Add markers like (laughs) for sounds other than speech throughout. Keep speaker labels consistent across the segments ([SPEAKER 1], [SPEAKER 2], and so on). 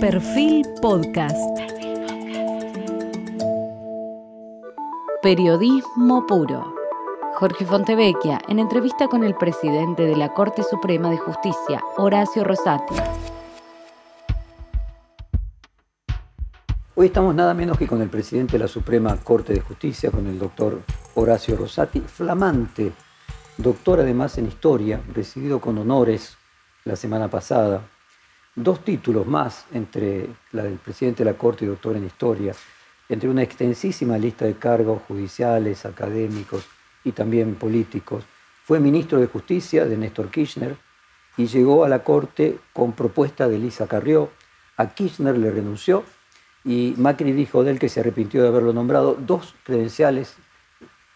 [SPEAKER 1] Perfil Podcast. Periodismo puro. Jorge Fontevecchia en entrevista con el presidente de la Corte Suprema de Justicia, Horacio Rosati.
[SPEAKER 2] Hoy estamos nada menos que con el presidente de la Suprema Corte de Justicia, con el doctor Horacio Rosati, flamante, doctor además en historia, recibido con honores la semana pasada dos títulos más entre la del presidente de la Corte y doctor en Historia, entre una extensísima lista de cargos judiciales, académicos y también políticos. Fue ministro de Justicia de Néstor Kirchner y llegó a la Corte con propuesta de Lisa Carrió. A Kirchner le renunció y Macri dijo de él que se arrepintió de haberlo nombrado. Dos credenciales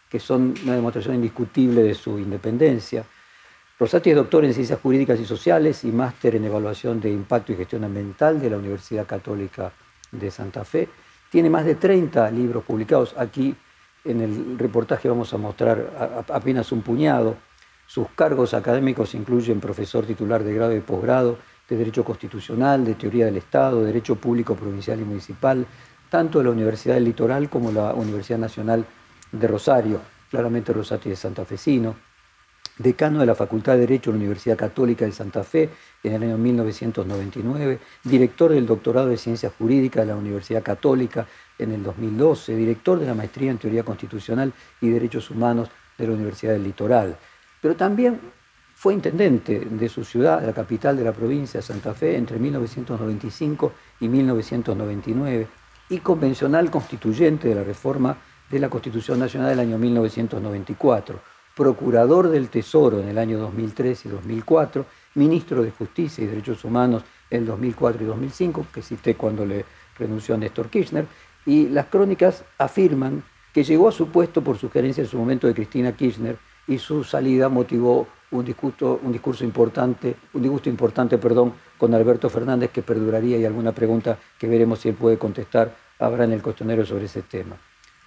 [SPEAKER 2] que son una demostración indiscutible de su independencia. Rosati es doctor en Ciencias Jurídicas y Sociales y máster en Evaluación de Impacto y Gestión Ambiental de la Universidad Católica de Santa Fe. Tiene más de 30 libros publicados. Aquí en el reportaje vamos a mostrar apenas un puñado. Sus cargos académicos incluyen profesor titular de grado y posgrado de Derecho Constitucional, de Teoría del Estado, Derecho Público Provincial y Municipal, tanto de la Universidad del Litoral como la Universidad Nacional de Rosario. Claramente Rosati es santafesino decano de la Facultad de Derecho de la Universidad Católica de Santa Fe en el año 1999, director del doctorado de Ciencias Jurídicas de la Universidad Católica en el 2012, director de la maestría en Teoría Constitucional y Derechos Humanos de la Universidad del Litoral. Pero también fue intendente de su ciudad, la capital de la provincia de Santa Fe, entre 1995 y 1999 y convencional constituyente de la reforma de la Constitución Nacional del año 1994 procurador del Tesoro en el año 2003 y 2004, ministro de Justicia y Derechos Humanos en 2004 y 2005, que cité cuando le renunció a Néstor Kirchner, y las crónicas afirman que llegó a su puesto por sugerencia en su momento de Cristina Kirchner y su salida motivó un discurso importante, un disgusto importante, perdón, con Alberto Fernández que perduraría y alguna pregunta que veremos si él puede contestar habrá en el cuestionario sobre ese tema.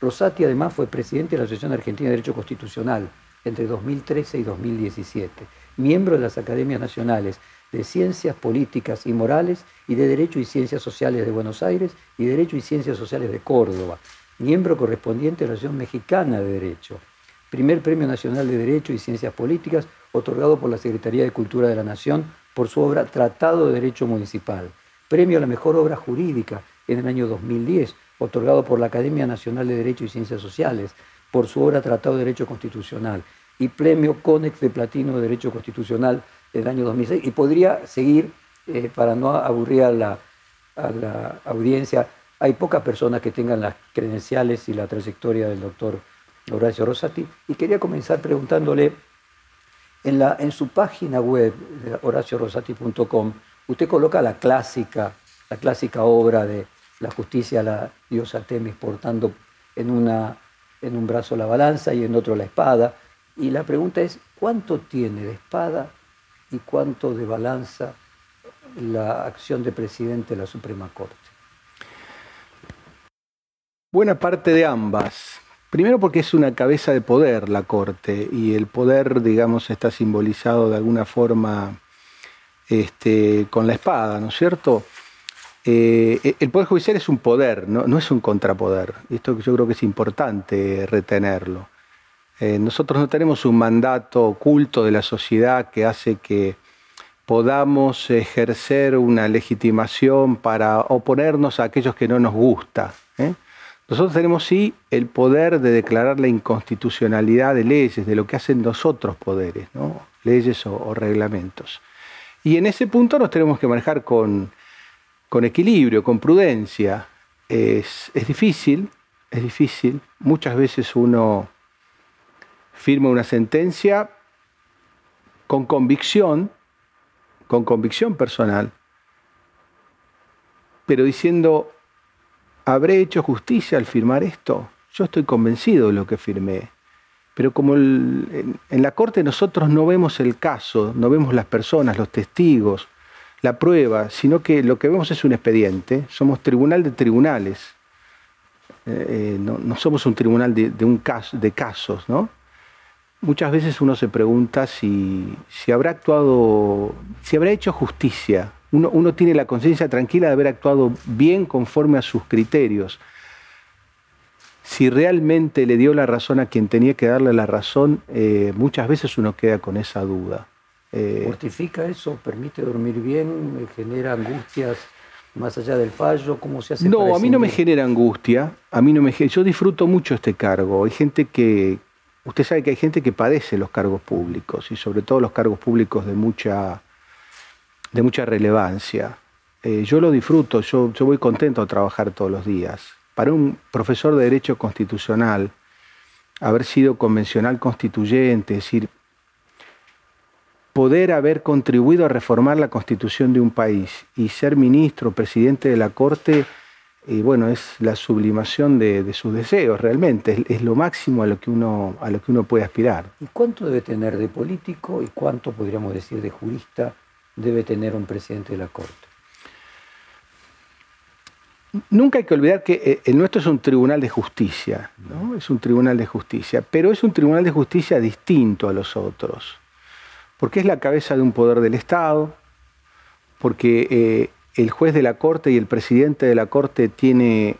[SPEAKER 2] Rosati además fue presidente de la Asociación Argentina de Derecho Constitucional, entre 2013 y 2017, miembro de las Academias Nacionales de Ciencias Políticas y Morales y de Derecho y Ciencias Sociales de Buenos Aires y Derecho y Ciencias Sociales de Córdoba, miembro correspondiente de la Asociación Mexicana de Derecho, primer Premio Nacional de Derecho y Ciencias Políticas otorgado por la Secretaría de Cultura de la Nación por su obra Tratado de Derecho Municipal, premio a la mejor obra jurídica en el año 2010, otorgado por la Academia Nacional de Derecho y Ciencias Sociales, por su obra Tratado de Derecho Constitucional y Premio Conex de Platino de Derecho Constitucional del año 2006. Y podría seguir, eh, para no aburrir a la, a la audiencia, hay pocas personas que tengan las credenciales y la trayectoria del doctor Horacio Rosati. Y quería comenzar preguntándole, en, la, en su página web, horaciorosati.com, usted coloca la clásica, la clásica obra de la justicia la diosa Temis portando en una en un brazo la balanza y en otro la espada. Y la pregunta es, ¿cuánto tiene de espada y cuánto de balanza la acción de presidente de la Suprema Corte?
[SPEAKER 3] Buena parte de ambas. Primero porque es una cabeza de poder la Corte y el poder, digamos, está simbolizado de alguna forma este, con la espada, ¿no es cierto? Eh, el Poder Judicial es un poder, no, es un contrapoder. Esto yo creo que es importante retenerlo. Eh, nosotros no tenemos un mandato oculto de la sociedad que hace que podamos ejercer una legitimación para oponernos a aquellos que no nos gusta. ¿eh? Nosotros tenemos sí el poder de declarar la inconstitucionalidad de leyes, de lo que hacen los otros poderes, leyes o reglamentos. Y en ese punto nos tenemos que manejar con con equilibrio, con prudencia. Es, difícil, es difícil. Muchas veces uno firma una sentencia con convicción, con convicción personal, pero diciendo, ¿habré hecho justicia al firmar esto? Yo estoy convencido de lo que firmé. Pero como en la corte nosotros no vemos el caso, no vemos las personas, los testigos, la prueba, sino que lo que vemos es un expediente, somos tribunal de tribunales, eh, no, somos un tribunal de, un caso, de casos, ¿no? Muchas veces uno se pregunta si, si habrá actuado, si habrá hecho justicia, Uno, uno tiene la conciencia tranquila de haber actuado bien conforme a sus criterios. Si realmente le dio la razón a quien tenía que darle la razón, eh, muchas veces uno queda con esa duda.
[SPEAKER 2] Eh, ¿Mortifica eso? ¿Permite dormir bien? ¿Genera angustias más allá del fallo? ¿Cómo se hace?
[SPEAKER 3] No, a mí no me genera angustia. A mí no me yo disfruto mucho este cargo. Hay gente que, usted sabe que hay gente que padece los cargos públicos y sobre todo los cargos públicos de mucha, de mucha relevancia. Eh, yo lo disfruto, yo, yo voy contento a trabajar todos los días. Para un profesor de Derecho Constitucional, haber sido convencional constituyente, es decir, poder haber contribuido a reformar la constitución de un país y ser ministro, presidente de la Corte, y bueno, es la sublimación de, sus deseos realmente, es, lo máximo a lo, que uno, a lo que uno puede aspirar.
[SPEAKER 2] ¿Y cuánto debe tener de político y cuánto, podríamos decir, de jurista debe tener un presidente de la Corte?
[SPEAKER 3] Nunca hay que olvidar que eh, el nuestro es un tribunal de justicia, ¿no? es un tribunal de justicia, pero es un tribunal de justicia distinto a los otros porque es la cabeza de un poder del Estado, porque eh, el juez de la Corte y el presidente de la Corte tiene,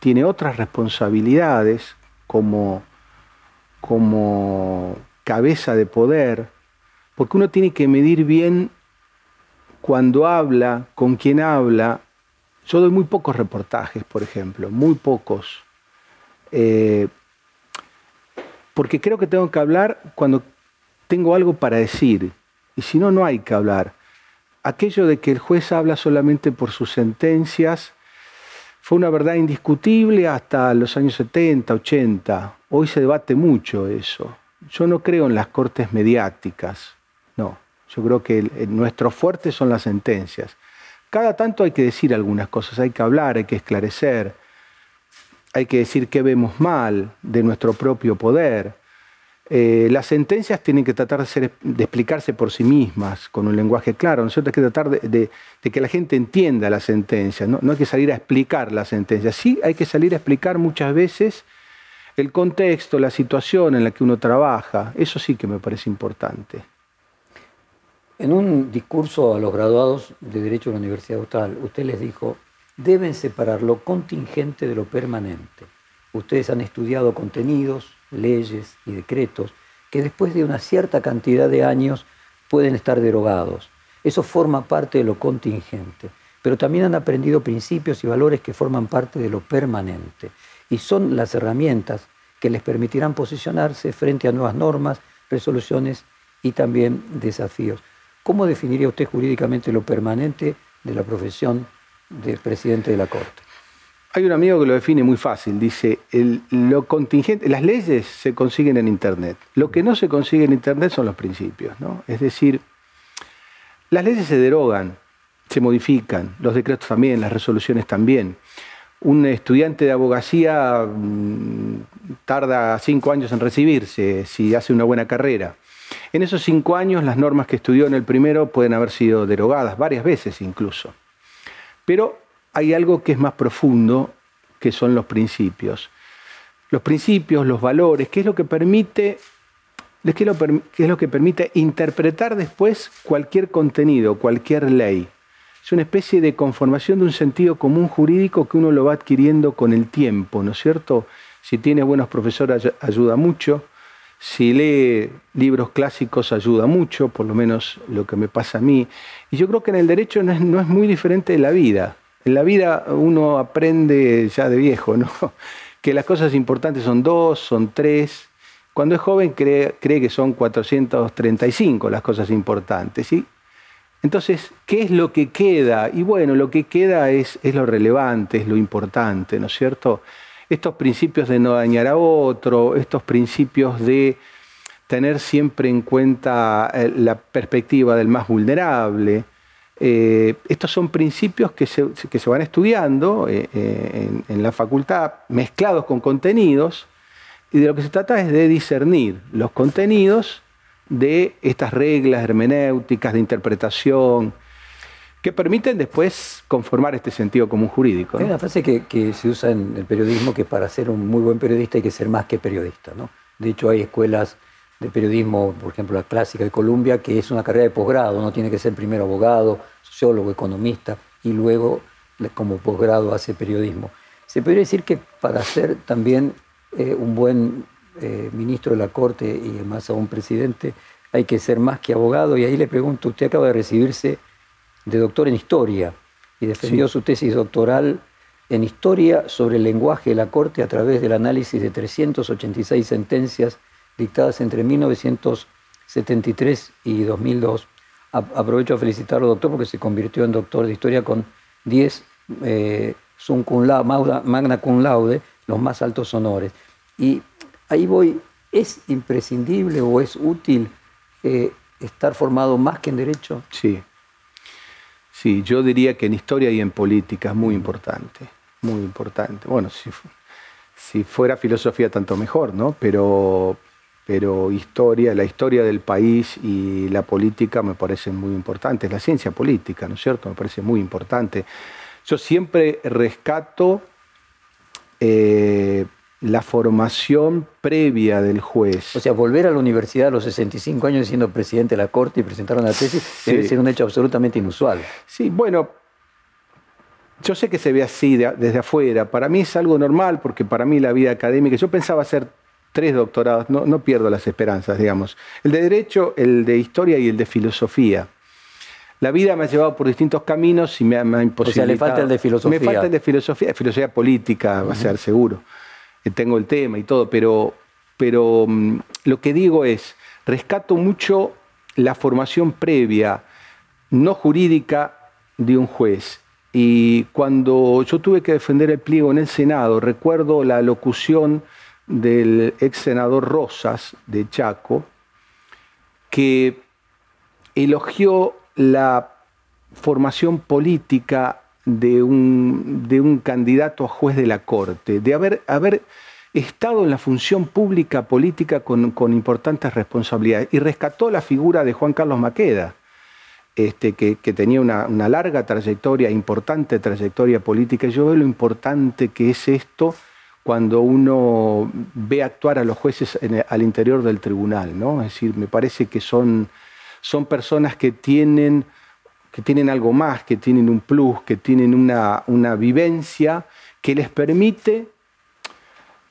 [SPEAKER 3] tiene otras responsabilidades como, como cabeza de poder, porque uno tiene que medir bien cuando habla, con quién habla. Yo doy muy pocos reportajes, por ejemplo, muy pocos. Eh, porque creo que tengo que hablar cuando tengo algo para decir, y si no, no hay que hablar. Aquello de que el juez habla solamente por sus sentencias fue una verdad indiscutible hasta los años 70, 80. Hoy se debate mucho eso. Yo no creo en las cortes mediáticas, no. Yo creo que nuestro fuerte son las sentencias. Cada tanto hay que decir algunas cosas, hay que hablar, hay que esclarecer, hay que decir qué vemos mal de nuestro propio poder eh, las sentencias tienen que tratar de, explicarse por sí mismas, con un lenguaje claro, ¿no es cierto? Hay que tratar de, que la gente entienda la sentencia, ¿no? hay que salir a explicar la sentencia. Sí hay que salir a explicar muchas veces el contexto, la situación en la que uno trabaja. Eso sí que me parece importante.
[SPEAKER 2] En un discurso a los graduados de Derecho de la Universidad Austral, usted les dijo, deben separar lo contingente de lo permanente. Ustedes han estudiado contenidos, leyes y decretos que después de una cierta cantidad de años pueden estar derogados. Eso forma parte de lo contingente, pero también han aprendido principios y valores que forman parte de lo permanente y son las herramientas que les permitirán posicionarse frente a nuevas normas, resoluciones y también desafíos. ¿Cómo definiría usted jurídicamente lo permanente de la profesión de presidente de la Corte?
[SPEAKER 3] Hay un amigo que lo define muy fácil, dice, lo contingente, las leyes se consiguen en Internet, lo que no se consigue en Internet son los principios, ¿no? Es decir, las leyes se derogan, se modifican, los decretos también, las resoluciones también. Un estudiante de abogacía mm, tarda cinco años en recibirse si hace una buena carrera. En esos cinco años las normas que estudió en el primero pueden haber sido derogadas, varias veces incluso. Pero hay algo que es más profundo, que son los principios. Los principios, los valores, ¿qué es lo que permite, qué es lo que permite interpretar después cualquier contenido, cualquier ley? Es una especie de conformación de un sentido común jurídico que uno lo va adquiriendo con el tiempo, ¿no es cierto? Si tiene buenos profesores ayuda mucho, si lee libros clásicos ayuda mucho, por lo menos lo que me pasa a mí. Y yo creo que en el derecho no es, no es muy diferente de la vida. En la vida uno aprende ya de viejo, ¿no? (laughs) Que las cosas importantes son dos, son tres. Cuando es joven cree, que son 435 las cosas importantes. ¿sí? Entonces, ¿qué es lo que queda? Y bueno, lo que queda es, lo relevante, es lo importante, ¿no es cierto? Estos principios de no dañar a otro, estos principios de tener siempre en cuenta eh, la perspectiva del más vulnerable, eh, estos son principios que se, van estudiando eh, eh, en, la facultad, mezclados con contenidos, y de lo que se trata es de discernir los contenidos de estas reglas hermenéuticas de interpretación que permiten después conformar este sentido común jurídico.
[SPEAKER 2] Hay una frase que, que, se usa en el periodismo que para ser un muy buen periodista hay que ser más que periodista. ¿no? De hecho, hay escuelas de periodismo, por ejemplo la clásica de Columbia, que es una carrera de posgrado, no tiene que ser primero abogado, sociólogo, economista y luego como posgrado hace periodismo. Se podría decir que para ser también eh, un buen eh, ministro de la Corte y más aún presidente, hay que ser más que abogado. Y ahí le pregunto, usted acaba de recibirse de doctor en historia y defendió su tesis doctoral en historia sobre el lenguaje de la Corte a través del análisis de 386 sentencias dictadas entre 1973 y 2002. aprovecho a felicitarlo, doctor, porque se convirtió en doctor de historia con 10 eh, cum laude, magna cum laude, los más altos honores. Y ahí voy, ¿es imprescindible o es útil eh, estar formado más que en derecho?
[SPEAKER 3] Sí, sí, yo diría que en historia y en política es muy importante, muy importante. Bueno, si, si fuera filosofía tanto mejor, ¿no? Pero, pero historia, la historia del país y la política me parecen muy importantes, la ciencia política, ¿no es cierto? Me parece muy importante. Yo siempre rescato eh, la formación previa del juez.
[SPEAKER 2] O sea, volver a la universidad a los 65 años siendo presidente de la Corte y presentar una tesis debe ser un hecho absolutamente inusual.
[SPEAKER 3] Sí, bueno, yo sé que se ve así desde afuera. Para mí es algo normal porque para mí la vida académica, yo pensaba hacer tres doctorados, no, no pierdo las esperanzas, digamos. El de Derecho, el de Historia y el de Filosofía. La vida me ha llevado por distintos caminos y me ha, imposibilitado. O sea,
[SPEAKER 2] le falta el de filosofía.
[SPEAKER 3] Me falta el de filosofía, filosofía política, va a ser seguro. Eh, tengo el tema y todo, pero, pero mm, lo que digo es, rescato mucho la formación previa, no jurídica, de un juez. Y cuando yo tuve que defender el pliego en el Senado, recuerdo la locución del ex senador Rosas de Chaco, que elogió la formación política de un, de un, candidato a juez de la Corte, de haber, haber estado en la función pública política con, importantes responsabilidades. Y rescató la figura de Juan Carlos Maqueda, este, que, tenía una, larga trayectoria, importante trayectoria política. Yo veo lo importante que es esto cuando uno ve actuar a los jueces al interior del tribunal. ¿no? Es decir, me parece que son son personas que tienen, que tienen algo más, que tienen un plus, que tienen una, una vivencia que les permite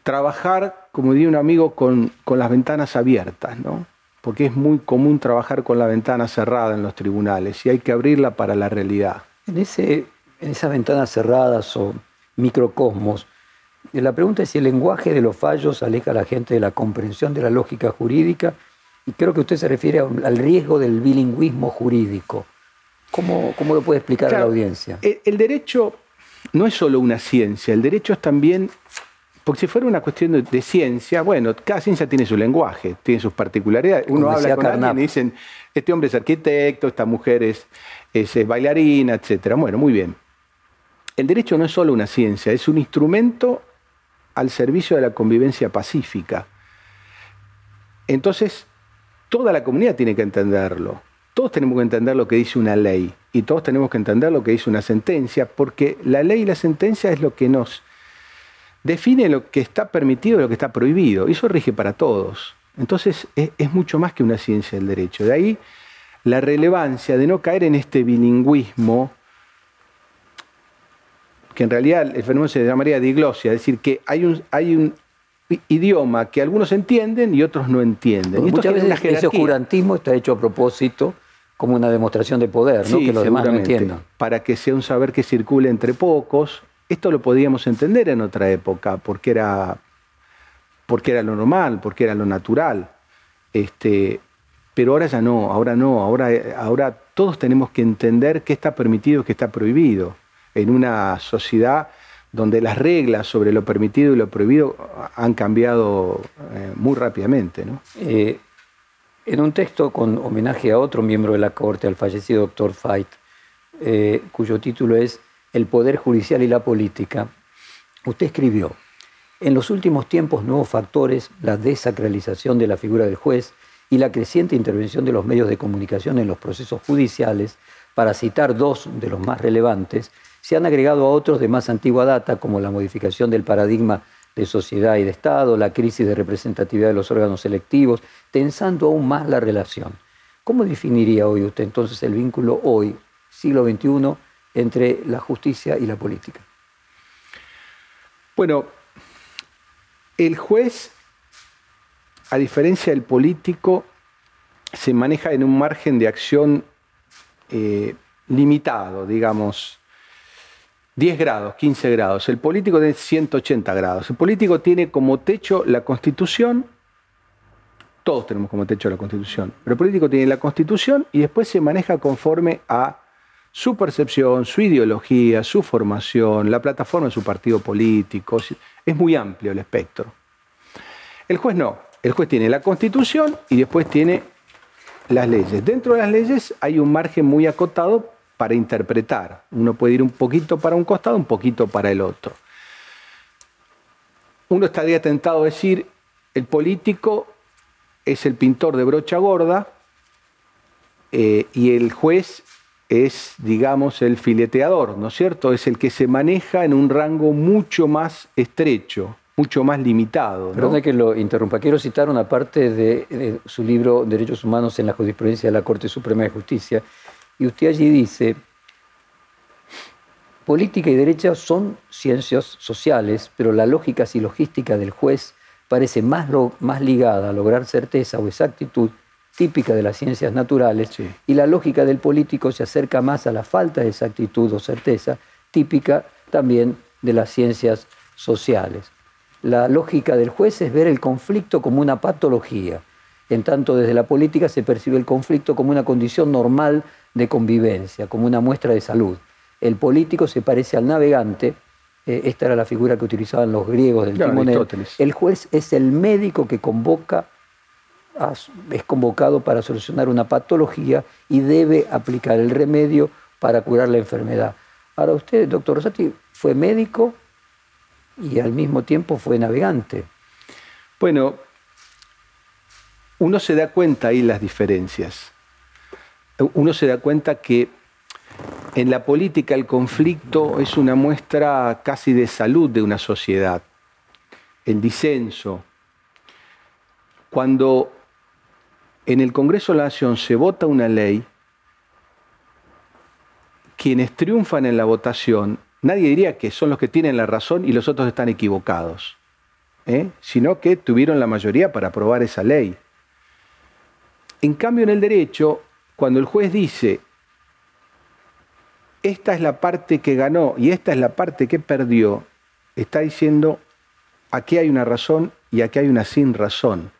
[SPEAKER 3] trabajar, como diría un amigo, con, con las ventanas abiertas, ¿no? porque es muy común trabajar con la ventana cerrada en los tribunales y hay que abrirla para la realidad.
[SPEAKER 2] En, ese, en esas ventanas cerradas o microcosmos, la pregunta es si el lenguaje de los fallos aleja a la gente de la comprensión de la lógica jurídica y creo que usted se refiere al riesgo del bilingüismo jurídico. ¿Cómo, cómo lo puede explicar a la audiencia?
[SPEAKER 3] El, derecho no es solo una ciencia, el derecho es también, porque si fuera una cuestión de, ciencia, bueno, cada ciencia tiene su lenguaje, tiene sus particularidades. Uno habla con alguien y dicen, este hombre es arquitecto, esta mujer es, es bailarina, etc. Bueno, muy bien. El derecho no es solo una ciencia, es un instrumento al servicio de la convivencia pacífica. Entonces, toda la comunidad tiene que entenderlo. Todos tenemos que entender lo que dice una ley y todos tenemos que entender lo que dice una sentencia, porque la ley y la sentencia es lo que nos define lo que está permitido y lo que está prohibido. Y eso rige para todos. Entonces es, mucho más que una ciencia del derecho. De ahí la relevancia de no caer en este bilingüismo, que en realidad el fenómeno se llamaría diglosia, es decir, que hay un, hay un idioma que algunos entienden y otros no entienden.
[SPEAKER 2] y muchas veces ese oscurantismo está hecho a propósito como una demostración de poder, ¿no? que los demás no entiendan.
[SPEAKER 3] Para que sea un saber que circule entre pocos. Esto lo podíamos entender en otra época, porque era, porque era lo normal, porque era lo natural. Este, pero ahora ya no, ahora no, ahora, ahora todos tenemos que entender qué está permitido y qué está prohibido en una sociedad donde las reglas sobre lo permitido y lo prohibido han cambiado eh, muy rápidamente.
[SPEAKER 2] Eh, en un texto con homenaje a otro miembro de la Corte, al fallecido doctor Fait, eh, cuyo título es El Poder Judicial y la Política, usted escribió, en los últimos tiempos nuevos factores, la desacralización de la figura del juez y la creciente intervención de los medios de comunicación en los procesos judiciales, para citar dos de los más relevantes, se han agregado a otros de más antigua data, como la modificación del paradigma de sociedad y de Estado, la crisis de representatividad de los órganos selectivos, tensando aún más la relación. ¿Cómo definiría hoy usted entonces el vínculo hoy, siglo XXI entre la justicia y la política?
[SPEAKER 3] Bueno, el juez, a diferencia del político, se maneja en un margen de acción eh, limitado, digamos, 10 grados, 15 grados. El político tiene 180 grados. El político tiene como techo la constitución, todos tenemos como techo la constitución, pero el político tiene la constitución y después se maneja conforme a su percepción, su ideología, su formación, la plataforma de su partido político. Es muy amplio el espectro. El juez no. El juez tiene la constitución y después tiene las leyes. Dentro de las leyes hay un margen muy acotado para interpretar. Uno puede ir un poquito para un costado, un poquito para el otro. Uno estaría tentado a decir, el político es el pintor de brocha gorda eh, y el juez es, digamos, el fileteador, ¿no es cierto? Es el que se maneja en un rango mucho más estrecho mucho más limitado.
[SPEAKER 2] Perdón que lo interrumpa. Quiero citar una parte de, su libro Derechos Humanos en la Jurisprudencia de la Corte Suprema de Justicia. Y usted allí dice, política y derecha son ciencias sociales, pero la lógica logística del juez parece más, más ligada a lograr certeza o exactitud típica de las ciencias naturales y la lógica del político se acerca más a la falta de exactitud o certeza típica también de las ciencias sociales la lógica del juez es ver el conflicto como una patología. En tanto, desde la política se percibe el conflicto como una condición normal de convivencia, como una muestra de salud. El político se parece al navegante, eh, esta era la figura que utilizaban los griegos del timonel. El juez es el médico que convoca, es convocado para solucionar una patología y debe aplicar el remedio para curar la enfermedad. Ahora usted, doctor Rosati, fue médico, y al mismo tiempo fue navegante.
[SPEAKER 3] Bueno, uno se da cuenta ahí las diferencias. Uno se da cuenta que en la política el conflicto es una muestra casi de salud de una sociedad. El disenso. Cuando en el Congreso de la Nación se vota una ley, quienes triunfan en la votación nadie diría que son los que tienen la razón y los otros están equivocados, ¿eh? sino que tuvieron la mayoría para aprobar esa ley. En cambio, en el derecho, cuando el juez dice, esta es la parte que ganó y esta es la parte que perdió, está diciendo, aquí hay una razón y aquí hay una sin razón.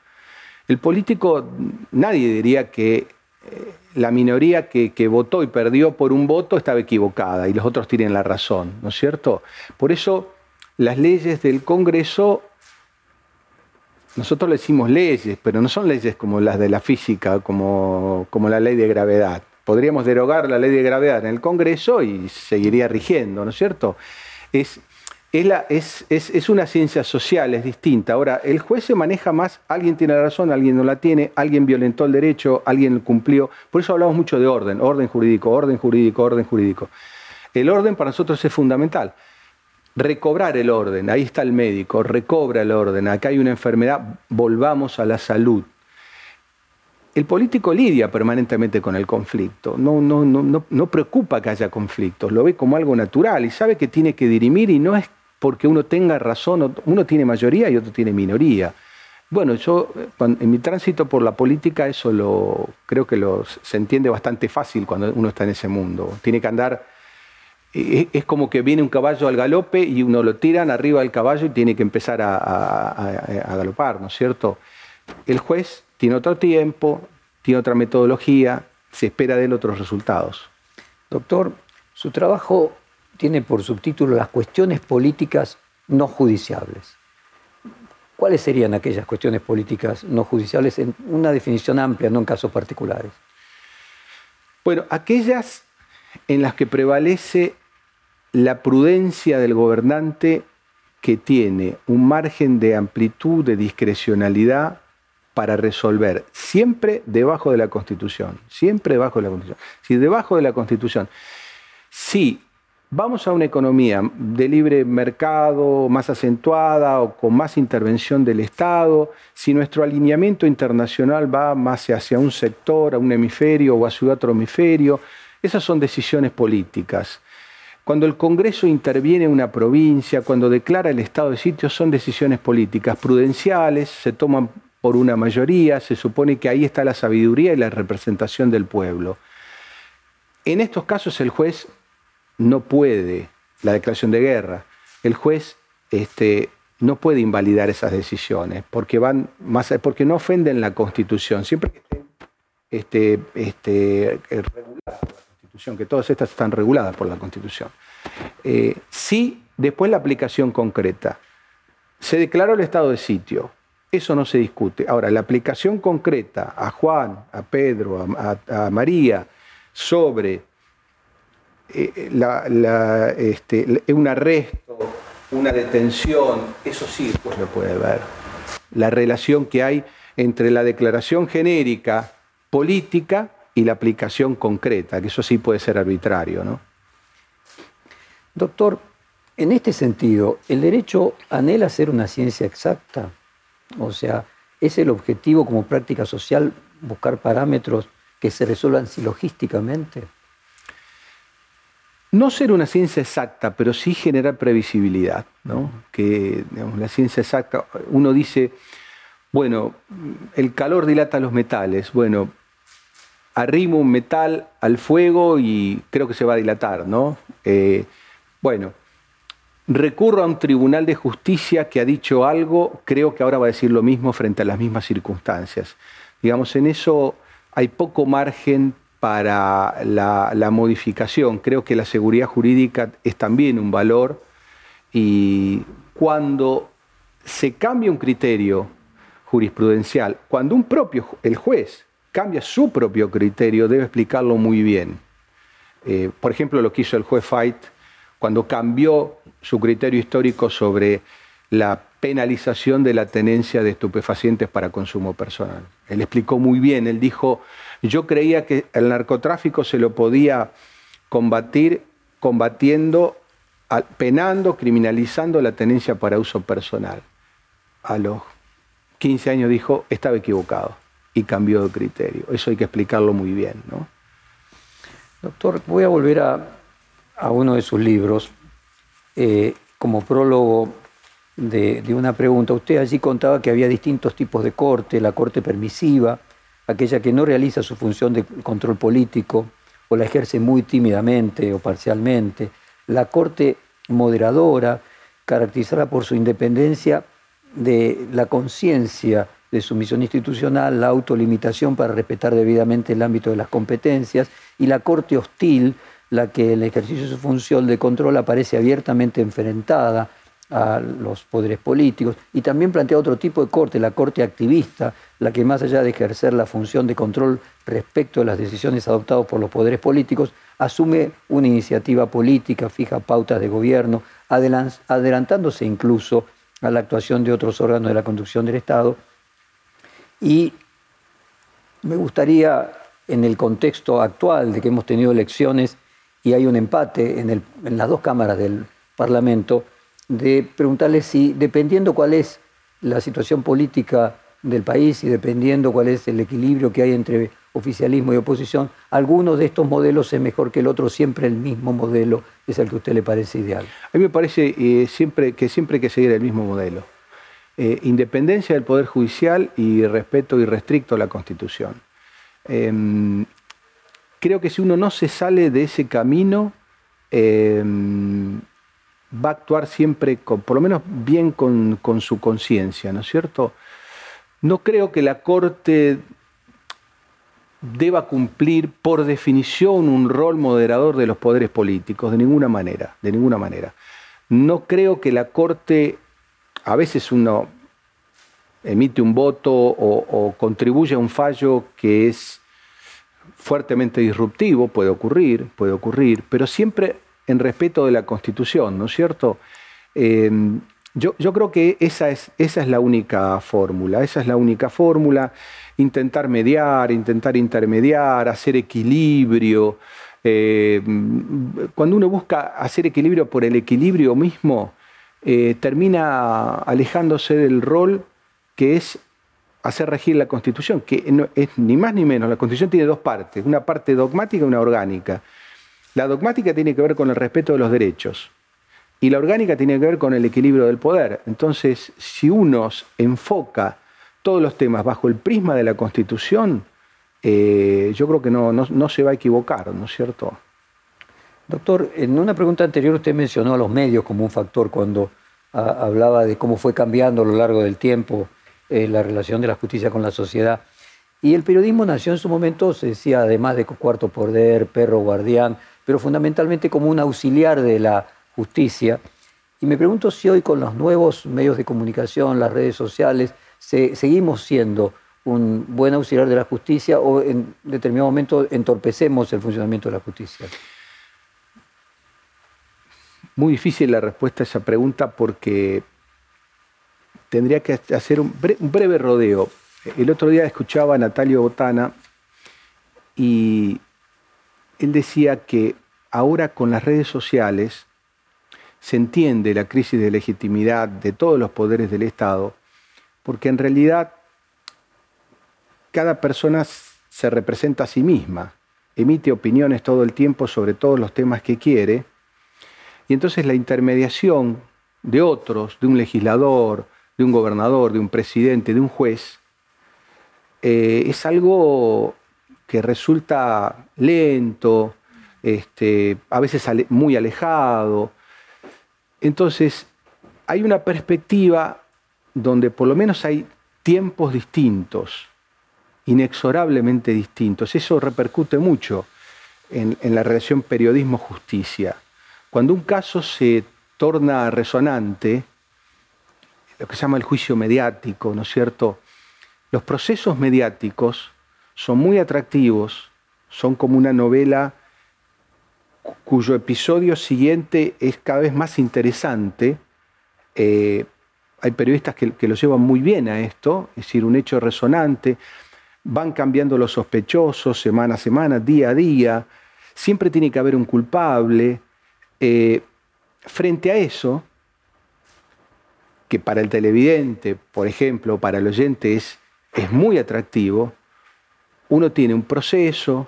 [SPEAKER 3] El político, nadie diría que eh, la minoría que, votó y perdió por un voto estaba equivocada y los otros tienen la razón, ¿no es cierto? Por eso las leyes del Congreso, nosotros le decimos leyes, pero no son leyes como las de la física, como, como la ley de gravedad. Podríamos derogar la ley de gravedad en el Congreso y seguiría rigiendo, ¿no es cierto? Es, es, es, una ciencia social, es distinta. Ahora, el juez se maneja más, alguien tiene la razón, alguien no la tiene, alguien violentó el derecho, alguien cumplió. Por eso hablamos mucho de orden, orden jurídico, orden jurídico, orden jurídico. El orden para nosotros es fundamental. Recobrar el orden, ahí está el médico, recobra el orden, acá hay una enfermedad, volvamos a la salud. El político lidia permanentemente con el conflicto, no, no, no, no, preocupa que haya conflictos, lo ve como algo natural y sabe que tiene que dirimir y no es porque uno tenga razón, uno tiene mayoría y otro tiene minoría. Bueno, yo en mi tránsito por la política eso lo creo que lo, se entiende bastante fácil cuando uno está en ese mundo. Tiene que andar, es, como que viene un caballo al galope y uno lo tiran arriba del caballo y tiene que empezar a, a galopar, ¿no es cierto? El juez tiene otro tiempo, tiene otra metodología, se espera de él otros resultados.
[SPEAKER 2] Doctor, su trabajo tiene por subtítulo las cuestiones políticas no judiciables. ¿Cuáles serían aquellas cuestiones políticas no judiciables en una definición amplia, no en casos particulares?
[SPEAKER 3] Bueno, aquellas en las que prevalece la prudencia del gobernante que tiene un margen de amplitud, de discrecionalidad para resolver, siempre debajo de la Constitución, siempre debajo de la Constitución. Si debajo de la Constitución, si vamos a una economía de libre mercado más acentuada o con más intervención del Estado, si nuestro alineamiento internacional va más hacia un sector, a un hemisferio o hacia otro hemisferio, Esas son decisiones políticas. Cuando el Congreso interviene en una provincia, cuando declara el estado de sitio, son decisiones políticas prudenciales, se toman por una mayoría, se supone que ahí está la sabiduría y la representación del pueblo. En estos casos el juez no puede, la declaración de guerra, el juez este, no puede invalidar esas decisiones porque, van más, porque no ofenden la Constitución, siempre que estén este, este, reguladas por la Que todas estas están reguladas por la Constitución. Eh, sí, después la aplicación concreta. Se declaró el estado de sitio, eso no se discute. Ahora, la aplicación concreta a Juan, a Pedro, a, María, sobre eh, este, un arresto, una detención, eso sí pues lo puede ver. La relación que hay entre la declaración genérica política y la aplicación concreta, que eso sí puede ser arbitrario. ¿no?
[SPEAKER 2] Doctor, en este sentido, ¿el derecho anhela ser una ciencia exacta? O sea, ¿es el objetivo como práctica social buscar parámetros que se resuelvan silogísticamente?
[SPEAKER 3] no ser una ciencia exacta, pero sí generar previsibilidad, ¿no? Que la ciencia exacta, uno dice, bueno, el calor dilata los metales, bueno, arrimo un metal al fuego y creo que se va a dilatar, ¿no? Eh, bueno, recurro a un tribunal de justicia que ha dicho algo, creo que ahora va a decir lo mismo frente a las mismas circunstancias. Digamos, en eso hay poco margen para la, modificación. Creo que la seguridad jurídica es también un valor y cuando se cambia un criterio jurisprudencial, cuando un propio, el juez cambia su propio criterio, debe explicarlo muy bien. Eh, por ejemplo, lo que hizo el juez Fight cuando cambió su criterio histórico sobre la penalización de la tenencia de estupefacientes para consumo personal. Él explicó muy bien, él dijo, yo creía que el narcotráfico se lo podía combatir combatiendo, penando, criminalizando la tenencia para uso personal. A los 15 años dijo, estaba equivocado y cambió de criterio. Eso hay que explicarlo muy bien. ¿no?
[SPEAKER 2] Doctor, voy a volver a, uno de sus libros. Eh, como prólogo de, de, una pregunta, usted allí contaba que había distintos tipos de corte, la corte permisiva, aquella que no realiza su función de control político o la ejerce muy tímidamente o parcialmente, la Corte moderadora, caracterizada por su independencia de la conciencia de su misión institucional, la autolimitación para respetar debidamente el ámbito de las competencias, y la Corte hostil, la que en el ejercicio de su función de control aparece abiertamente enfrentada a los poderes políticos y también plantea otro tipo de corte, la corte activista, la que más allá de ejercer la función de control respecto de las decisiones adoptadas por los poderes políticos, asume una iniciativa política, fija pautas de gobierno, adelantándose incluso a la actuación de otros órganos de la conducción del Estado. Y me gustaría, en el contexto actual de que hemos tenido elecciones y hay un empate en, las dos cámaras del Parlamento, de preguntarle si, dependiendo cuál es la situación política del país y dependiendo cuál es el equilibrio que hay entre oficialismo y oposición, alguno de estos modelos es mejor que el otro, siempre el mismo modelo es el que a usted le parece ideal.
[SPEAKER 3] A mí me parece eh, siempre, que siempre hay que seguir el mismo modelo. Eh, independencia del Poder Judicial y respeto irrestricto a la Constitución. Em, creo que si uno no se sale de ese camino, em, va a actuar siempre, con, por lo menos bien con, su conciencia, ¿no es cierto? No creo que la Corte deba cumplir por definición un rol moderador de los poderes políticos, de ninguna manera, de ninguna manera. No creo que la Corte, a veces uno emite un voto o, contribuye a un fallo que es fuertemente disruptivo, puede ocurrir, puede ocurrir, pero siempre en respeto de la Constitución, ¿no es cierto? Eh, yo, creo que esa es, esa es la única fórmula, esa es la única fórmula, intentar mediar, intentar intermediar, hacer equilibrio. Eh, cuando uno busca hacer equilibrio por el equilibrio mismo, eh, termina alejándose del rol que es hacer regir la Constitución, que no, es ni más ni menos. La Constitución tiene dos partes, una parte dogmática y una orgánica. La dogmática tiene que ver con el respeto de los derechos y la orgánica tiene que ver con el equilibrio del poder. Entonces, si uno enfoca todos los temas bajo el prisma de la Constitución, eh, yo creo que no, no, se va a equivocar, ¿no es cierto?
[SPEAKER 2] Doctor, en una pregunta anterior usted mencionó a los medios como un factor cuando ah, hablaba de cómo fue cambiando a lo largo del tiempo eh, la relación de la justicia con la sociedad. Y el periodismo nació en su momento, se decía, además de cuarto poder, perro guardián, pero fundamentalmente como un auxiliar de la justicia. Y me pregunto si hoy con los nuevos medios de comunicación, las redes sociales, seguimos siendo un buen auxiliar de la justicia o en determinado momento entorpecemos el funcionamiento de la justicia.
[SPEAKER 3] Muy difícil la respuesta a esa pregunta porque tendría que hacer un breve, rodeo. El otro día escuchaba a Natalio Botana y él decía que ahora con las redes sociales se entiende la crisis de legitimidad de todos los poderes del Estado, porque en realidad cada persona se representa a sí misma, emite opiniones todo el tiempo sobre todos los temas que quiere, y entonces la intermediación de otros, de un legislador, de un gobernador, de un presidente, de un juez, eh, es algo que resulta lento, este, a veces muy alejado. Entonces, hay una perspectiva donde por lo menos hay tiempos distintos, inexorablemente distintos. Eso repercute mucho en, en la relación periodismo-justicia. Cuando un caso se torna resonante, lo que se llama el juicio mediático, ¿no es cierto? Los procesos mediáticos son muy atractivos, son como una novela cuyo episodio siguiente es cada vez más interesante. Eh, hay periodistas que, que, lo llevan muy bien a esto, es decir, un hecho resonante, van cambiando los sospechosos semana a semana, día a día, siempre tiene que haber un culpable. Eh, frente a eso, que para el televidente, por ejemplo, para el oyente es, es muy atractivo, uno tiene un proceso,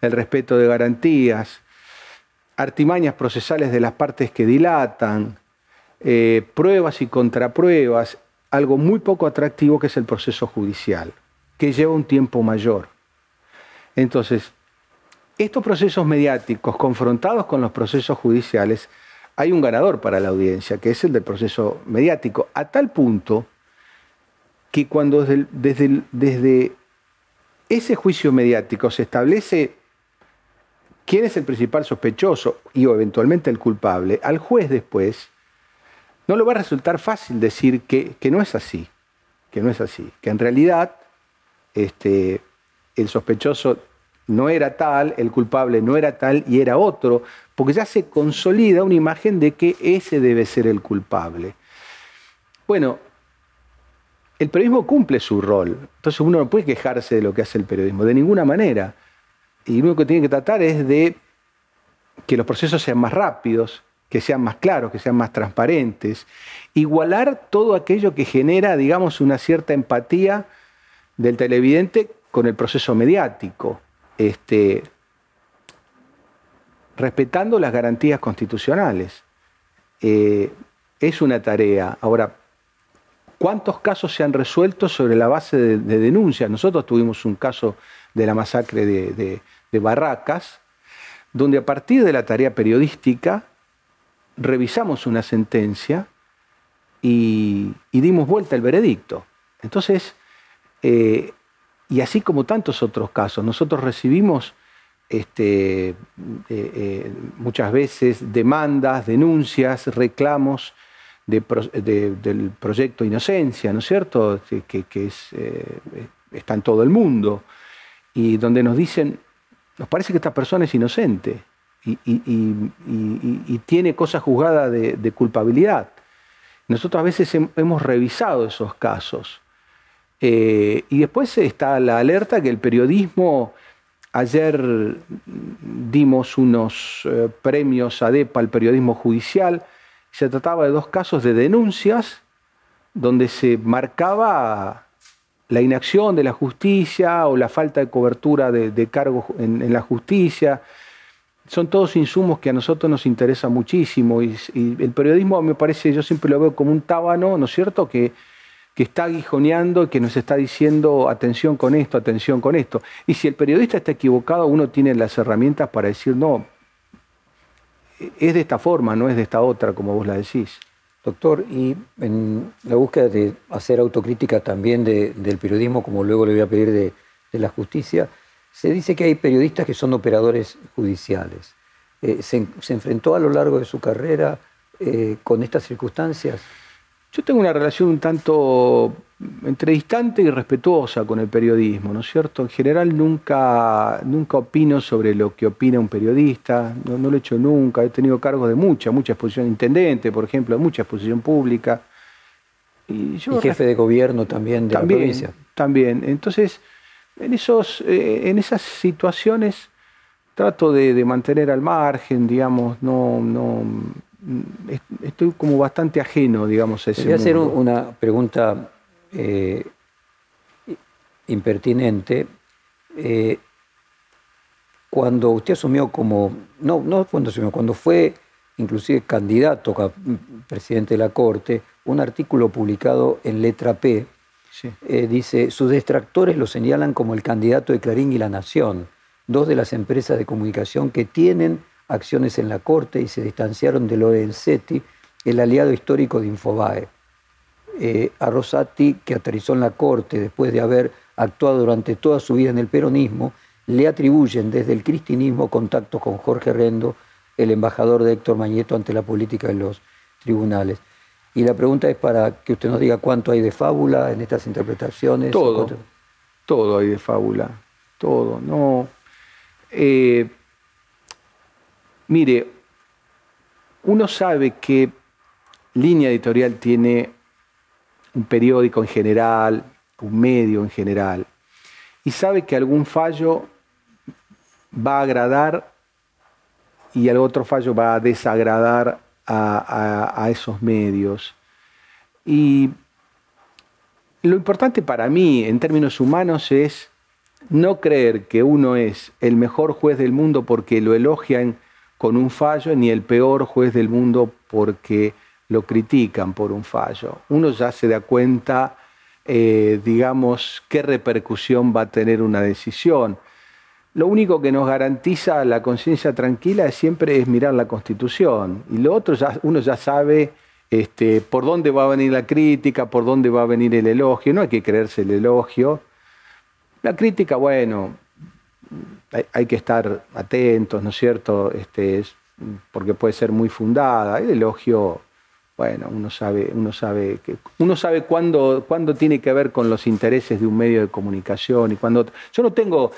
[SPEAKER 3] el respeto de garantías, artimañas procesales de las partes que dilatan, eh, pruebas y contrapruebas, algo muy poco atractivo que es el proceso judicial, que lleva un tiempo mayor. Entonces, estos procesos mediáticos confrontados con los procesos judiciales hay un ganador para la audiencia, que es el del proceso mediático, a tal punto que cuando desde, ese juicio mediático se establece quién es el principal sospechoso y o eventualmente el culpable, al juez después no le va a resultar fácil decir que, no es así, que no es así, que en realidad este, el sospechoso no era tal, el culpable no era tal y era otro, porque ya se consolida una imagen de que ese debe ser el culpable. Bueno, el periodismo cumple su rol, entonces uno no puede quejarse de lo que hace el periodismo, de ninguna manera. Y lo único que tiene que tratar es de que los procesos sean más rápidos, que sean más claros, que sean más transparentes, igualar todo aquello que genera, digamos, una cierta empatía del televidente con el proceso mediático este, respetando las garantías constitucionales. Eh, es una tarea. Ahora, ¿cuántos casos se han resuelto sobre la base de, denuncias? Nosotros tuvimos un caso de la masacre de, Barracas, donde a partir de la tarea periodística revisamos una sentencia y, dimos vuelta al veredicto. Entonces, eh, y así como tantos otros casos, nosotros recibimos este, eh, eh, muchas veces demandas, denuncias, reclamos del proyecto Inocencia, ¿no es cierto? Que, es, eh, está en todo el mundo, y donde nos dicen, nos parece que esta persona es inocente y, tiene cosas juzgadas de, de, culpabilidad. Nosotros a veces hemos revisado esos casos eh, y después está la alerta que el periodismo, ayer dimos unos eh, premios a DEPA al periodismo judicial, se trataba de dos casos de denuncias donde se marcaba la inacción de la justicia o la falta de cobertura de, cargos en, la justicia. Son todos insumos que a nosotros nos interesa muchísimo y, el periodismo me parece, yo siempre lo veo como un tábano, ¿no es cierto?, que, que está aguijoneando y que nos está diciendo atención con esto, atención con esto. Y si el periodista está equivocado, uno tiene las herramientas para decir, no, es de esta forma, no es de esta otra, como vos la decís.
[SPEAKER 2] Doctor, y en la búsqueda de hacer autocrítica también del periodismo, como luego le voy a pedir de, la justicia, se dice que hay periodistas que son operadores judiciales. Eh, se, enfrentó a lo largo de su carrera eh, con estas circunstancias?
[SPEAKER 3] Yo tengo una relación un tanto entre distante y respetuosa con el periodismo, ¿no es cierto? En general nunca, nunca opino sobre lo que opina un periodista, no, lo he hecho nunca, he tenido cargos de mucha, mucha exposición, intendente, por ejemplo, de mucha exposición pública.
[SPEAKER 2] Y, jefe de gobierno también de
[SPEAKER 3] también,
[SPEAKER 2] la provincia.
[SPEAKER 3] También, entonces, en, esos, eh, en esas situaciones trato de, de mantener al margen, digamos, no... no Mm, estoy como bastante ajeno, digamos, a ese
[SPEAKER 2] Voy a hacer una pregunta eh, impertinente. Eh, cuando usted asumió como, no, no cuando asumió, cuando fue inclusive candidato a presidente de la Corte, un artículo publicado en letra P eh, dice, sus detractores lo señalan como el candidato de Clarín y La Nación, dos de las empresas de comunicación que tienen acciones en la Corte y se distanciaron de lo del CETI, el aliado histórico de Infobae. Eh, a Rosati, que aterrizó en la Corte después de haber actuado durante toda su vida en el peronismo, le atribuyen desde el cristinismo contactos con Jorge Rendo, el embajador de Héctor Mañeto ante la política de los tribunales. Y la pregunta es para que usted nos diga cuánto hay de fábula en estas interpretaciones.
[SPEAKER 3] Todo, todo hay de fábula, todo. No, eh, Mire, uno sabe que línea editorial tiene un periódico en general, un medio en general, y sabe que algún fallo va a agradar y algún otro fallo va a desagradar a, esos medios. Y lo importante para mí, en términos humanos, es no creer que uno es el mejor juez del mundo porque lo elogian con un fallo, ni el peor juez del mundo porque lo critican por un fallo. Uno ya se da cuenta, eh, digamos, qué repercusión va a tener una decisión. Lo único que nos garantiza la conciencia tranquila siempre es mirar la Constitución. Y lo otro, ya, uno ya sabe este, por dónde va a venir la crítica, por dónde va a venir el elogio. No hay que creerse el elogio. La crítica, bueno, hay, que estar atentos, ¿no es cierto? Este, porque puede ser muy fundada. El elogio, bueno, uno sabe, uno sabe, que, uno sabe cuándo, cuándo tiene que ver con los intereses de un medio de comunicación y cuando. Yo no tengo,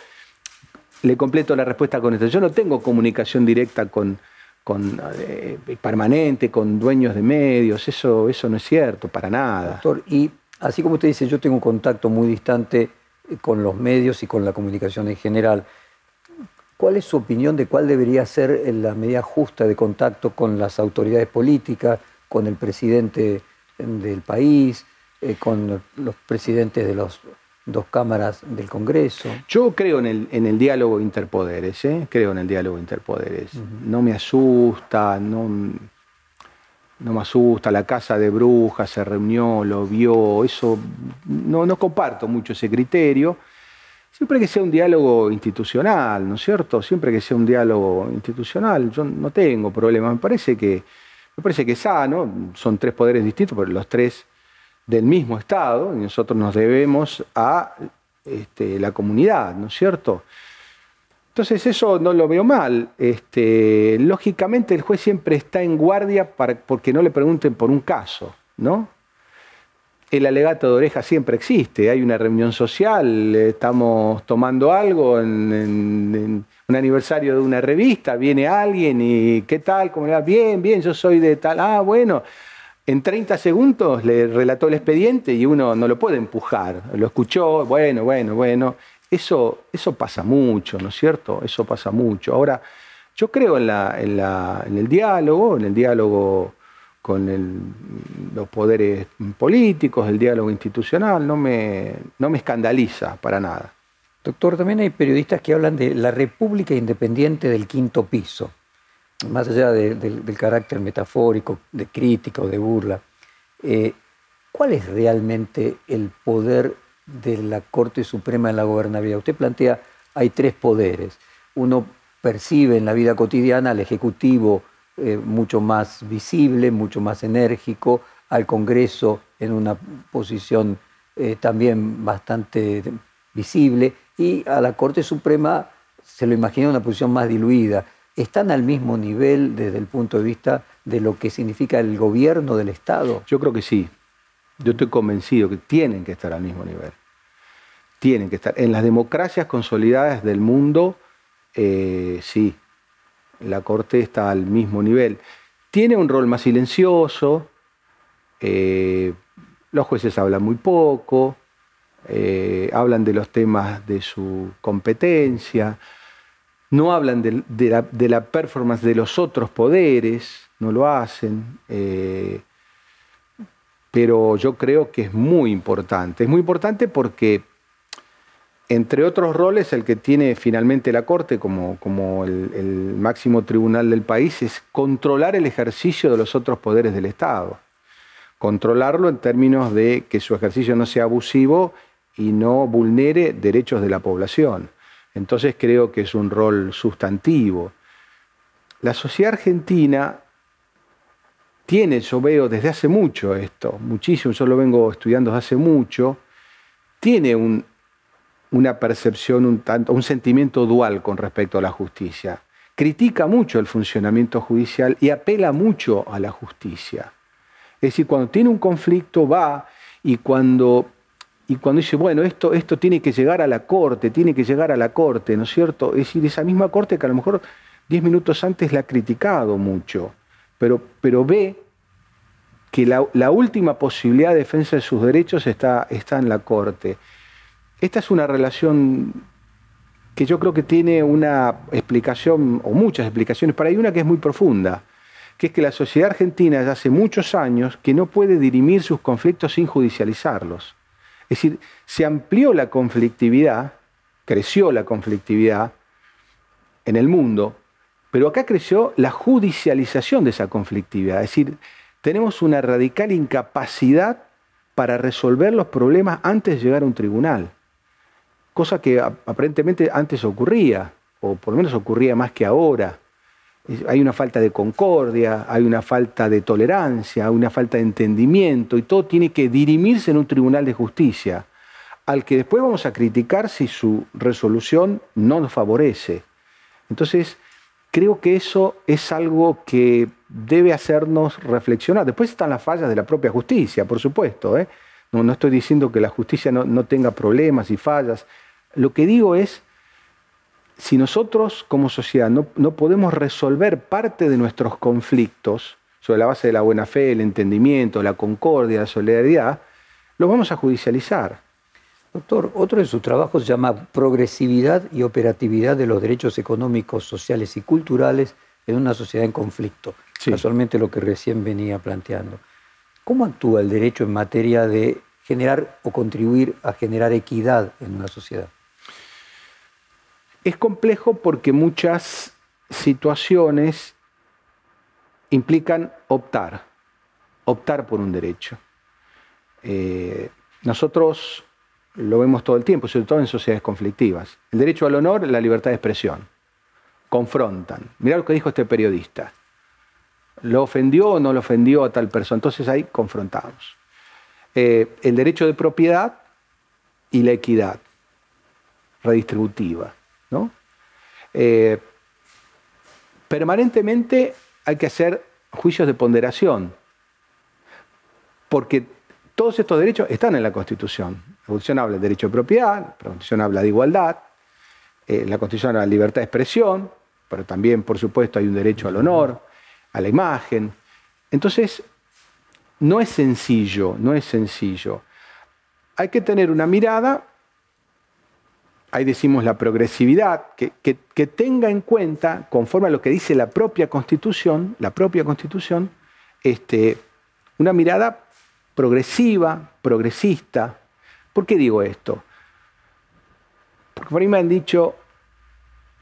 [SPEAKER 3] le completo la respuesta con esto, yo no tengo comunicación directa con, con eh, permanente, con dueños de medios, eso, eso no es cierto, para nada.
[SPEAKER 2] Doctor, y así como usted dice, yo tengo un contacto muy distante con los medios y con la comunicación en general. ¿Cuál es su opinión de cuál debería ser la medida justa de contacto con las autoridades políticas, con el presidente del país, eh, con los presidentes de las dos cámaras del Congreso?
[SPEAKER 3] Yo creo en el, en el diálogo interpoderes, ¿eh? creo en el diálogo interpoderes. No me asusta, no, no me asusta, la casa de brujas se reunió, lo vio, eso no, no comparto mucho ese criterio. Siempre que sea un diálogo institucional, ¿no es cierto? Siempre que sea un diálogo institucional, yo no tengo problema. Me parece que, me parece que es sano, son tres poderes distintos, pero los tres del mismo Estado, y nosotros nos debemos a este, la comunidad, ¿no es cierto? Entonces eso no lo veo mal. Este, lógicamente el juez siempre está en guardia para, porque no le pregunten por un caso, ¿no? El alegato de oreja siempre existe. Hay una reunión social, estamos tomando algo en, un aniversario de una revista, viene alguien y ¿qué tal? ¿Cómo le va? Bien, bien, yo soy de tal. Ah, bueno. En 30 segundos le relató el expediente y uno no lo puede empujar. Lo escuchó, bueno, bueno, bueno. Eso, eso pasa mucho, ¿no es cierto? Eso pasa mucho. Ahora, yo creo en, la, en, el diálogo, en el diálogo con los poderes políticos, el diálogo institucional, no me, no me escandaliza para nada.
[SPEAKER 2] Doctor, también hay periodistas que hablan de la República Independiente del Quinto Piso, más allá del carácter metafórico, de crítica o de burla. Eh, ¿Cuál es realmente el poder de la Corte Suprema en la gobernabilidad? Usted plantea, hay tres poderes. Uno percibe en la vida cotidiana al Ejecutivo eh, mucho más visible, mucho más enérgico, al Congreso en una posición eh, también bastante visible y a la Corte Suprema se lo imagina una posición más diluida. ¿Están al mismo nivel desde el punto de vista de lo que significa el gobierno del Estado?
[SPEAKER 3] Yo creo que sí. Yo estoy convencido que tienen que estar al mismo nivel. Tienen que estar. En las democracias consolidadas del mundo, eh, sí, la Corte está al mismo nivel. Tiene un rol más silencioso, eh, los jueces hablan muy poco, eh, hablan de los temas de su competencia, no hablan de, la, performance de los otros poderes, no lo hacen, eh, pero yo creo que es muy importante. Es muy importante porque entre otros roles, el que tiene finalmente la Corte como, como el, máximo tribunal del país es controlar el ejercicio de los otros poderes del Estado. Controlarlo en términos de que su ejercicio no sea abusivo y no vulnere derechos de la población. Entonces creo que es un rol sustantivo. La sociedad argentina tiene, yo veo desde hace mucho esto, muchísimo, yo lo vengo estudiando desde hace mucho, tiene un, una percepción, un, tanto, un sentimiento dual con respecto a la justicia. Critica mucho el funcionamiento judicial y apela mucho a la justicia. Es decir, cuando tiene un conflicto va y cuando, y cuando dice, bueno, esto, esto tiene que llegar a la corte, tiene que llegar a la corte, ¿no es cierto? Es decir, esa misma corte que a lo mejor diez minutos antes la ha criticado mucho, pero, pero ve que la, última posibilidad de defensa de sus derechos está, está en la corte. Esta es una relación que yo creo que tiene una explicación, o muchas explicaciones, pero hay una que es muy profunda, que es que la sociedad argentina ya hace muchos años que no puede dirimir sus conflictos sin judicializarlos. Es decir, se amplió la conflictividad, creció la conflictividad en el mundo, pero acá creció la judicialización de esa conflictividad. Es decir, tenemos una radical incapacidad para resolver los problemas antes de llegar a un tribunal cosa que aparentemente antes ocurría, o por lo menos ocurría más que ahora. Hay una falta de concordia, hay una falta de tolerancia, hay una falta de entendimiento, y todo tiene que dirimirse en un tribunal de justicia, al que después vamos a criticar si su resolución no nos favorece. Entonces, creo que eso es algo que debe hacernos reflexionar. Después están las fallas de la propia justicia, por supuesto. ¿eh? No, estoy diciendo que la justicia no, no tenga problemas y fallas, lo que digo es, si nosotros como sociedad no, podemos resolver parte de nuestros conflictos sobre la base de la buena fe, el entendimiento, la concordia, la solidaridad, los vamos a judicializar.
[SPEAKER 2] Doctor, otro de sus trabajos se llama Progresividad y operatividad de los derechos económicos, sociales y culturales en una sociedad en conflicto. Casualmente lo que recién venía planteando. ¿Cómo actúa el derecho en materia de generar o contribuir a generar equidad en una sociedad?
[SPEAKER 3] Es complejo porque muchas situaciones implican optar, optar por un derecho. Eh, nosotros lo vemos todo el tiempo, sobre todo en sociedades conflictivas. El derecho al honor, la libertad de expresión. Confrontan. Mirá lo que dijo este periodista. ¿Lo ofendió o no lo ofendió a tal persona? Entonces ahí confrontamos. Eh, el derecho de propiedad y la equidad redistributiva. Eh, permanentemente hay que hacer juicios de ponderación, porque todos estos derechos están en la Constitución. La Constitución habla del derecho de propiedad, la Constitución habla de igualdad, eh, la Constitución habla de libertad de expresión, pero también, por supuesto, hay un derecho al honor, a la imagen. Entonces, no es sencillo, no es sencillo. Hay que tener una mirada ahí decimos la progresividad, que, tenga en cuenta, conforme a lo que dice la propia Constitución, la propia Constitución, este, una mirada progresiva, progresista. ¿Por qué digo esto? Porque por ahí me han dicho,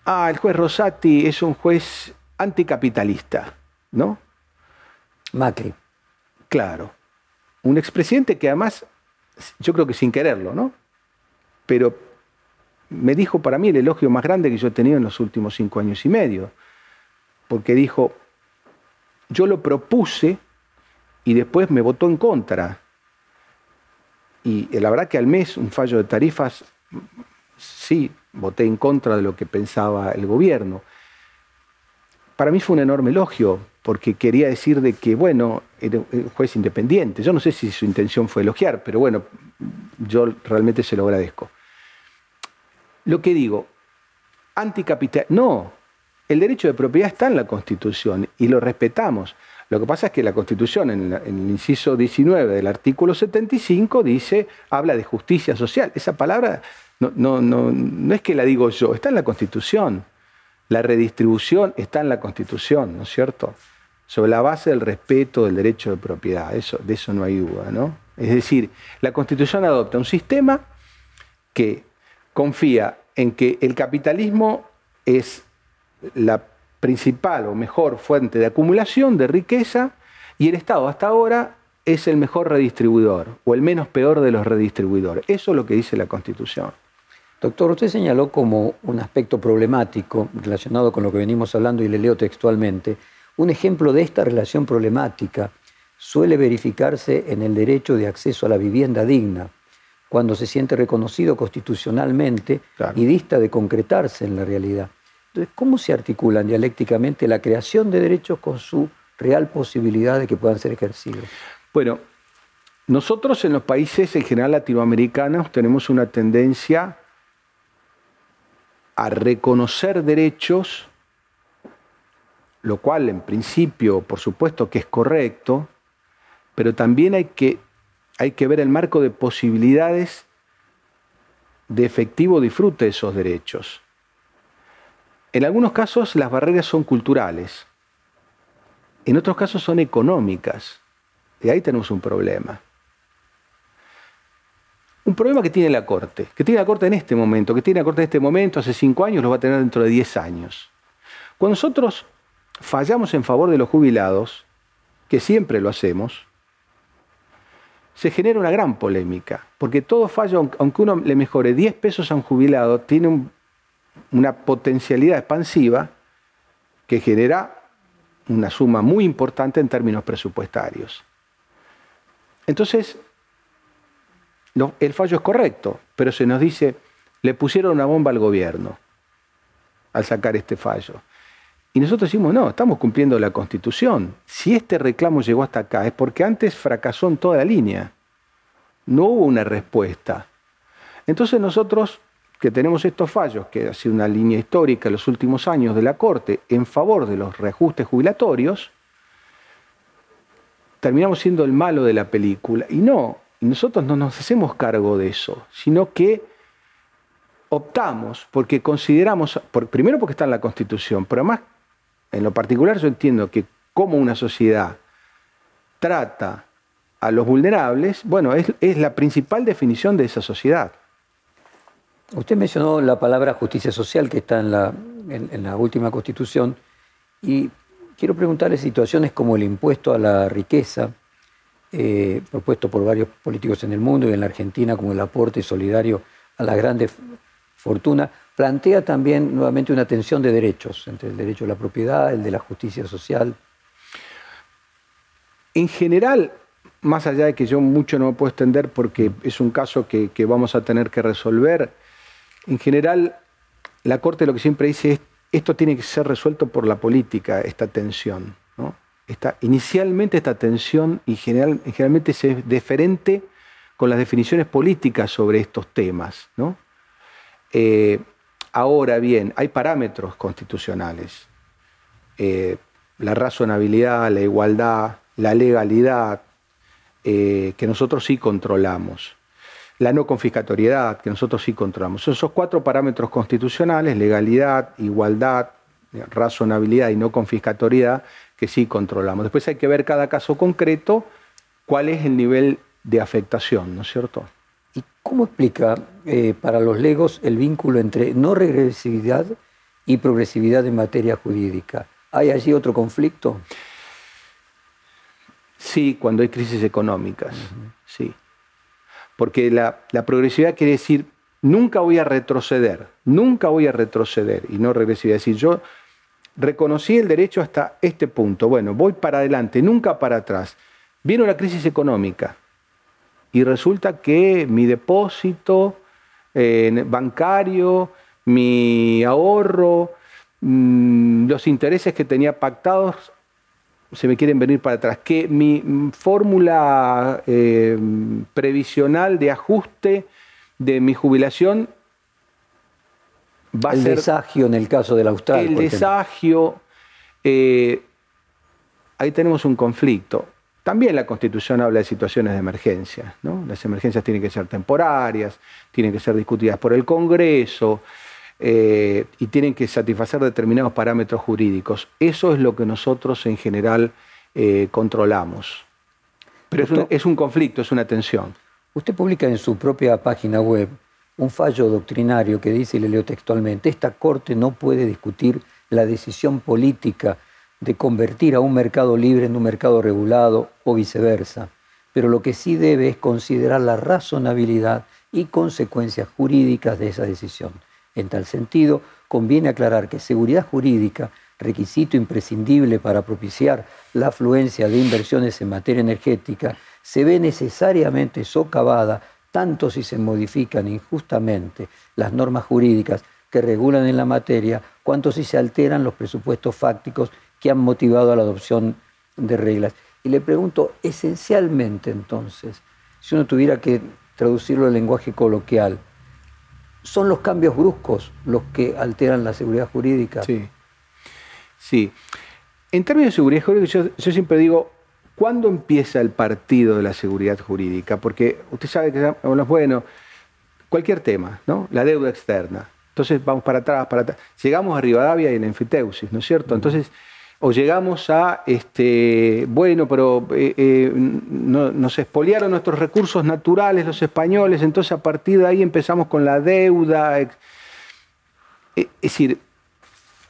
[SPEAKER 3] ah, el juez Rosati es un juez anticapitalista, ¿no?
[SPEAKER 2] Macri.
[SPEAKER 3] Claro. Un expresidente que además, yo creo que sin quererlo, ¿no? Pero me dijo para mí el elogio más grande que yo he tenido en los últimos cinco años y medio. Porque dijo, yo lo propuse y después me votó en contra. Y la verdad que al mes un fallo de tarifas, sí, voté en contra de lo que pensaba el gobierno. Para mí fue un enorme elogio, porque quería decir de que, bueno, era un juez independiente. Yo no sé si su intención fue elogiar, pero bueno, yo realmente se lo agradezco. Lo que digo, anticapital, no, el derecho de propiedad está en la Constitución y lo respetamos. Lo que pasa es que la Constitución, en, el inciso 19 del artículo 75, dice, habla de justicia social. Esa palabra no, no, no, no es que la digo yo, está en la Constitución. La redistribución está en la Constitución, ¿no es cierto? Sobre la base del respeto del derecho de propiedad, eso, de eso no hay duda, ¿no? Es decir, la Constitución adopta un sistema que confía en que el capitalismo es la principal o mejor fuente de acumulación de riqueza y el Estado hasta ahora es el mejor redistribuidor o el menos peor de los redistribuidores. Eso es lo que dice la Constitución.
[SPEAKER 2] Doctor, usted señaló como un aspecto problemático relacionado con lo que venimos hablando y le leo textualmente, un ejemplo de esta relación problemática suele verificarse en el derecho de acceso a la vivienda digna, cuando se siente reconocido constitucionalmente y dista de concretarse en la realidad. Entonces, ¿cómo se articulan dialécticamente la creación de derechos con su real posibilidad de que puedan ser ejercidos?
[SPEAKER 3] Bueno, nosotros en los países en general latinoamericanos tenemos una tendencia a reconocer derechos, lo cual en principio, por supuesto que es correcto, pero también hay que, hay que ver el marco de posibilidades de efectivo disfrute de esos derechos. En algunos casos las barreras son culturales, en otros casos son económicas, y ahí tenemos un problema. Un problema que tiene la Corte, que tiene la Corte en este momento, que tiene la Corte en este momento, hace cinco años, lo va a tener dentro de diez años. Cuando nosotros fallamos en favor de los jubilados, que siempre lo hacemos, se genera una gran polémica, porque todo fallo, aunque uno le mejore 10 pesos a un jubilado, tiene un una potencialidad expansiva que genera una suma muy importante en términos presupuestarios. Entonces, el fallo es correcto, pero se nos dice, le pusieron una bomba al gobierno al sacar este fallo. Y nosotros decimos, no, estamos cumpliendo la constitución. Si este reclamo llegó hasta acá es porque antes fracasó en toda la línea. No hubo una respuesta. Entonces nosotros que tenemos estos fallos, que ha sido una línea histórica en los últimos años de la Corte en favor de los reajustes jubilatorios, terminamos siendo el malo de la película. Y no, nosotros no nos hacemos cargo de eso, sino que optamos porque consideramos, primero porque está en la Constitución, pero además, en lo particular yo entiendo que como una sociedad trata a los vulnerables, bueno, es, la principal definición de esa sociedad.
[SPEAKER 2] Usted mencionó la palabra justicia social que está en la, última constitución y quiero preguntarle situaciones como el impuesto a la riqueza, eh, propuesto por varios políticos en el mundo y en la Argentina como el aporte solidario a la grande fortuna, plantea también nuevamente una tensión de derechos entre el derecho a la propiedad, el de la justicia social.
[SPEAKER 3] En general, más allá de que yo mucho no me puedo extender porque es un caso que, vamos a tener que resolver, en general, la Corte lo que siempre dice es, esto tiene que ser resuelto por la política, esta tensión. inicialmente esta tensión y generalmente es diferente con las definiciones políticas sobre estos temas. Eh, ahora bien, hay parámetros constitucionales. Eh, la razonabilidad, la igualdad, la legalidad, eh, que nosotros sí controlamos la no confiscatoriedad, que nosotros sí controlamos. Son esos cuatro parámetros constitucionales, legalidad, igualdad, razonabilidad y no confiscatoriedad, que sí controlamos. Después hay que ver cada caso concreto cuál es el nivel de afectación, ¿no es cierto?
[SPEAKER 2] ¿Y cómo explica eh, para los legos el vínculo entre no regresividad y progresividad en materia jurídica? ¿Hay allí otro conflicto?
[SPEAKER 3] Sí, cuando hay crisis económicas, sí. Porque la, la, progresividad quiere decir, nunca voy a retroceder, nunca voy a retroceder, y no regresividad. Es decir, yo reconocí el derecho hasta este punto, bueno, voy para adelante, nunca para atrás. Viene una crisis económica, y resulta que mi depósito eh, bancario, mi ahorro, mm, los intereses que tenía pactados se me quieren venir para atrás, que mi fórmula eh, previsional de ajuste de mi jubilación
[SPEAKER 2] va a ser... El desagio en el caso del austral.
[SPEAKER 3] El desagio, eh, ahí tenemos un conflicto. También la Constitución habla de situaciones de emergencia. ¿no? Las emergencias tienen que ser temporarias, tienen que ser discutidas por el Congreso eh, y tienen que satisfacer determinados parámetros jurídicos. Eso es lo que nosotros en general eh, controlamos. Pero es un, es un conflicto, es una tensión.
[SPEAKER 2] Usted publica en su propia página web un fallo doctrinario que dice, y le leo textualmente, esta Corte no puede discutir la decisión política de convertir a un mercado libre en un mercado regulado o viceversa, pero lo que sí debe es considerar la razonabilidad y consecuencias jurídicas de esa decisión. En tal sentido, conviene aclarar que seguridad jurídica, requisito imprescindible para propiciar la afluencia de inversiones en materia energética, se ve necesariamente socavada tanto si se modifican injustamente las normas jurídicas que regulan en la materia, cuanto si se alteran los presupuestos fácticos que han motivado a la adopción de reglas. Y le pregunto, esencialmente entonces, si uno tuviera que traducirlo en lenguaje coloquial, ¿son los cambios bruscos los que alteran la seguridad jurídica?
[SPEAKER 3] Sí. Sí. En términos de seguridad jurídica, yo, yo siempre digo, ¿cuándo empieza el partido de la seguridad jurídica? Porque usted sabe que, bueno, cualquier tema, ¿no? La deuda externa. Entonces vamos para atrás, para atrás. Llegamos a Rivadavia y en enfiteusis, ¿no es cierto? Entonces o llegamos a, este, bueno, pero eh, eh, nos expoliaron nuestros recursos naturales los españoles, entonces a partir de ahí empezamos con la deuda. Eh, es decir,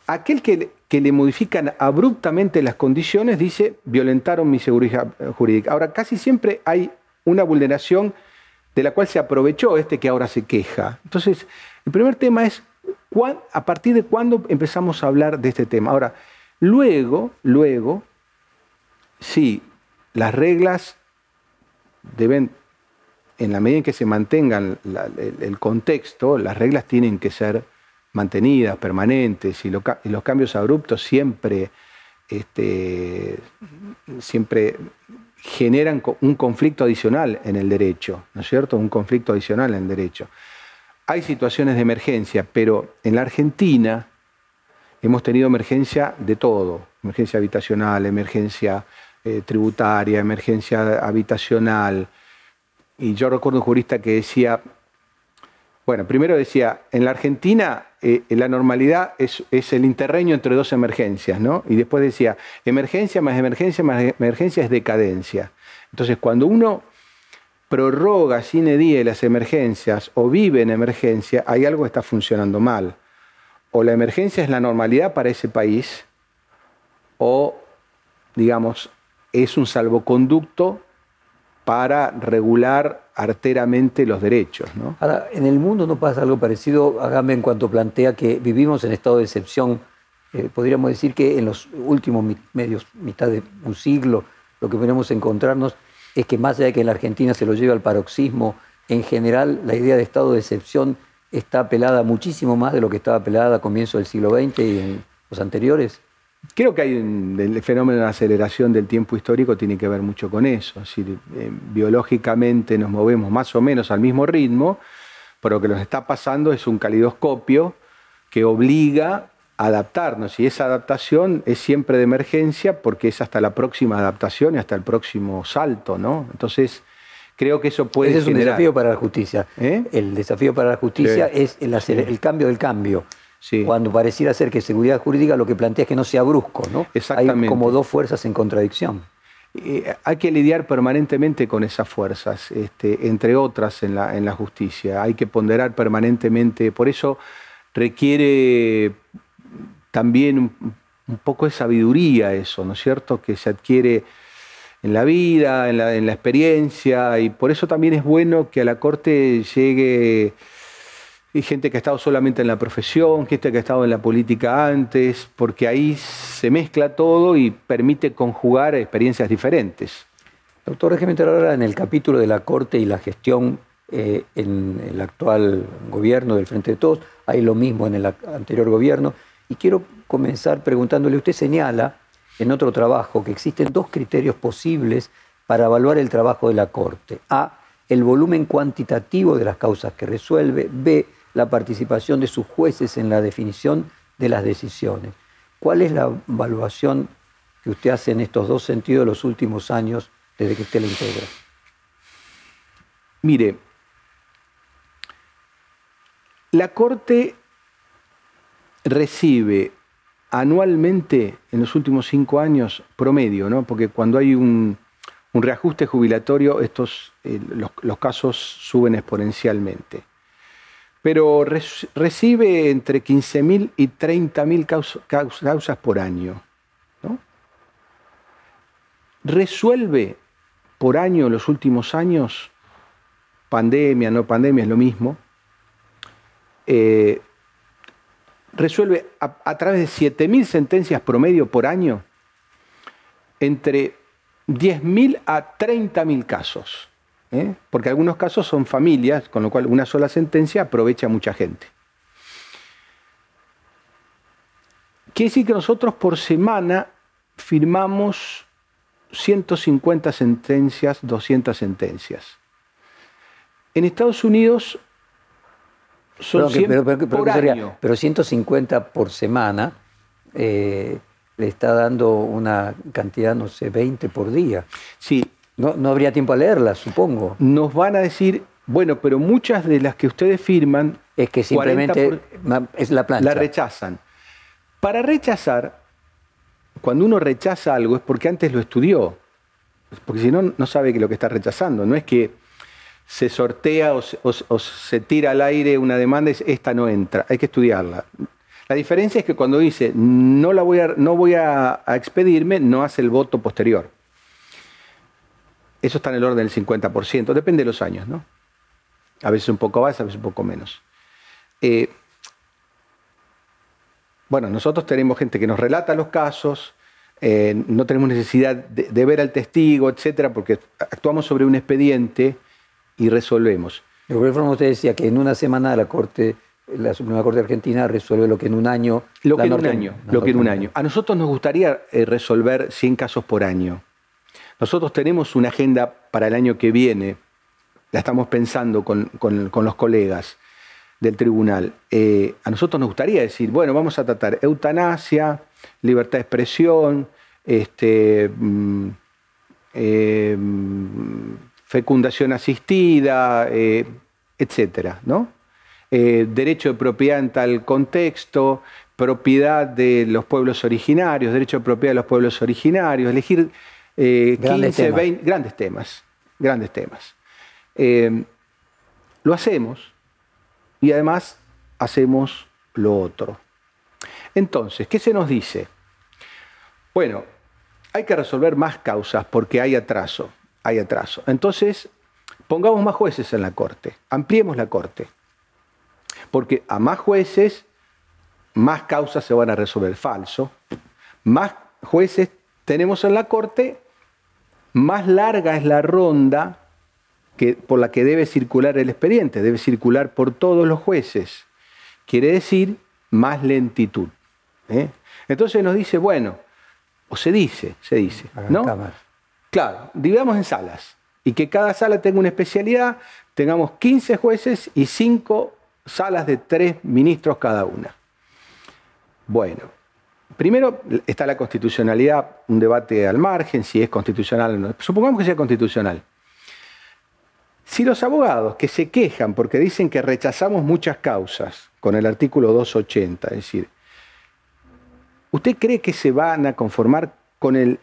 [SPEAKER 3] aquel que, que le modifican abruptamente las condiciones dice, violentaron mi seguridad jurídica. Ahora, casi siempre hay una vulneración de la cual se aprovechó este que ahora se queja. Entonces, el primer tema es, ¿a partir de cuándo empezamos a hablar de este tema? Ahora, Luego, luego, sí, las reglas deben, en la medida en que se mantengan el, contexto, las reglas tienen que ser mantenidas, permanentes, y, los cambios abruptos siempre, este, siempre generan un conflicto adicional en el derecho, ¿no es cierto? Un conflicto adicional en el derecho. Hay situaciones de emergencia, pero en la Argentina, hemos tenido emergencia de todo, emergencia habitacional, emergencia eh, tributaria, emergencia habitacional. Y yo recuerdo un jurista que decía, bueno, primero decía, en la Argentina eh, la normalidad es, el interreño entre dos emergencias, ¿no? Y después decía, emergencia más emergencia más emergencia es decadencia. Entonces, cuando uno prorroga sin die las emergencias o vive en emergencia, hay algo que está funcionando mal o la emergencia es la normalidad para ese país, o, digamos, es un salvoconducto para regular arteramente los derechos.
[SPEAKER 2] Ahora, en el mundo no pasa algo parecido, hágame en cuanto plantea que vivimos en estado de excepción, eh, podríamos decir que en los últimos medios, mitad de un siglo, lo que podemos encontrarnos es que más allá de que en la Argentina se lo lleve al paroxismo, en general la idea de estado de excepción está apelada muchísimo más de lo que estaba apelada a comienzo del siglo XX y en los anteriores?
[SPEAKER 3] Creo que hay el fenómeno de aceleración del tiempo histórico tiene que ver mucho con eso. Es eh, biológicamente nos movemos más o menos al mismo ritmo, pero lo que nos está pasando es un calidoscopio que obliga a adaptarnos y esa adaptación es siempre de emergencia porque es hasta la próxima adaptación y hasta el próximo salto, ¿no? Entonces, creo que eso puede
[SPEAKER 2] Ese es un desafío para la justicia. ¿Eh? El desafío para la justicia es el, el, cambio del cambio. Cuando pareciera ser que seguridad jurídica lo que plantea es que no sea brusco, ¿no?
[SPEAKER 3] Exactamente.
[SPEAKER 2] Hay como dos fuerzas en contradicción.
[SPEAKER 3] Eh, hay que lidiar permanentemente con esas fuerzas, este, entre otras en la, en la justicia. Hay que ponderar permanentemente. Por eso requiere también un, poco de sabiduría eso, ¿no es cierto? Que se adquiere en la vida, en la, en la experiencia, y por eso también es bueno que a la Corte llegue hay gente que ha estado solamente en la profesión, gente que ha estado en la política antes, porque ahí se mezcla todo y permite conjugar experiencias diferentes.
[SPEAKER 2] Doctor, déjeme entrar ahora en el capítulo de la Corte y la gestión eh, en el actual gobierno del Frente de Todos. Hay lo mismo en el anterior gobierno. Y quiero comenzar preguntándole, usted señala en otro trabajo que existen dos criterios posibles para evaluar el trabajo de la Corte. A, el volumen cuantitativo de las causas que resuelve. B, la participación de sus jueces en la definición de las decisiones. ¿Cuál es la evaluación que usted hace en estos dos sentidos los últimos años desde que usted la integra?
[SPEAKER 3] Mire, la Corte recibe anualmente en los últimos cinco años promedio, ¿no? porque cuando hay un, reajuste jubilatorio, estos, eh, los casos suben exponencialmente pero recibe entre 15.000 y 30.000 causas por año. Resuelve por año los últimos años, pandemia, no pandemia, es lo mismo, eh, resuelve a, través de 7.000 sentencias promedio por año entre 10.000 a 30.000 casos. ¿eh? porque algunos casos son familias, con lo cual una sola sentencia aprovecha a mucha gente. Quiere decir que nosotros por semana firmamos 150 sentencias, 200 sentencias. En Estados Unidos son pero, por año.
[SPEAKER 2] pero 150 por semana eh, le está dando una cantidad, no sé, 20 por día.
[SPEAKER 3] Sí,
[SPEAKER 2] no, habría tiempo a leerlas, supongo.
[SPEAKER 3] Nos van a decir, bueno, pero muchas de las que ustedes firman...
[SPEAKER 2] Es que simplemente es la plancha.
[SPEAKER 3] La rechazan. Para rechazar, cuando uno rechaza algo es porque antes lo estudió. Porque si no, no sabe que lo que está rechazando. No es que se sortea o, se tira al aire una demanda y esta no entra. Hay que estudiarla. La diferencia es que cuando dice no, la voy a, no voy expedirme, no hace el voto posterior. Eso está en el orden del 50%, depende de los años, ¿no? A veces un poco más, a veces un poco menos. Eh, bueno, nosotros tenemos gente que nos relata los casos, eh, no tenemos necesidad de, ver al testigo, etcétera, porque actuamos sobre un expediente y resolvemos.
[SPEAKER 2] De alguna forma usted decía que en una semana la Corte, la Suprema Corte Argentina resuelve lo que en un año.
[SPEAKER 3] Lo que en un año. Lo que en un año. A nosotros nos gustaría eh, resolver 100 casos por año. Nosotros tenemos una agenda para el año que viene, la estamos pensando con, los colegas del tribunal. Eh, a nosotros nos gustaría decir, bueno, vamos a tratar eutanasia, libertad de expresión, este, mm, eh, fecundación asistida, eh, etcétera, ¿no? derecho de propiedad en tal contexto, propiedad de los pueblos originarios, derecho de propiedad de los pueblos originarios, elegir eh, grandes 15, temas. 20, grandes temas, grandes temas. Eh, lo hacemos y además hacemos lo otro. Entonces, ¿qué se nos dice? Bueno, hay que resolver más causas porque hay atraso, hay atraso. Entonces, pongamos más jueces en la corte, ampliemos la corte, porque a más jueces, más causas se van a resolver. Falso. Más jueces tenemos en la corte, más larga es la ronda que, por la que debe circular el expediente, debe circular por todos los jueces. Quiere decir más lentitud. ¿eh? Entonces nos dice, bueno, o se dice, se dice, ¿no? Claro, dividamos en salas y que cada sala tenga una especialidad, tengamos 15 jueces y 5 salas de 3 ministros cada una. Bueno, Primero está la constitucionalidad, un debate al margen, si es constitucional o no. Supongamos que sea constitucional. Si los abogados que se quejan porque dicen que rechazamos muchas causas, con el artículo 280. Es decir, ¿usted cree que se van a conformar con el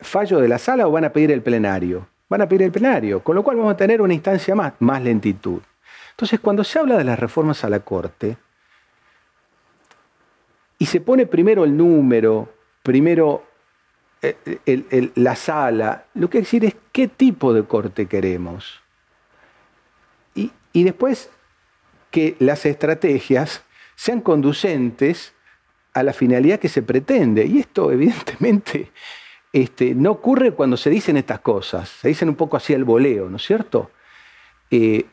[SPEAKER 3] fallo de la sala o van a pedir el plenario? Van a pedir el plenario, con lo cual vamos a tener una instancia más, más lentitud. Entonces, cuando se habla de las reformas a la Corte, y se pone primero el número, primero eh, la sala, lo que hay que decir es qué tipo de corte queremos. Y, y después que las estrategias sean conducentes a la finalidad que se pretende. Y esto evidentemente este, no ocurre cuando se dicen estas cosas, se dicen un poco así al voleo, ¿no es cierto? Eh,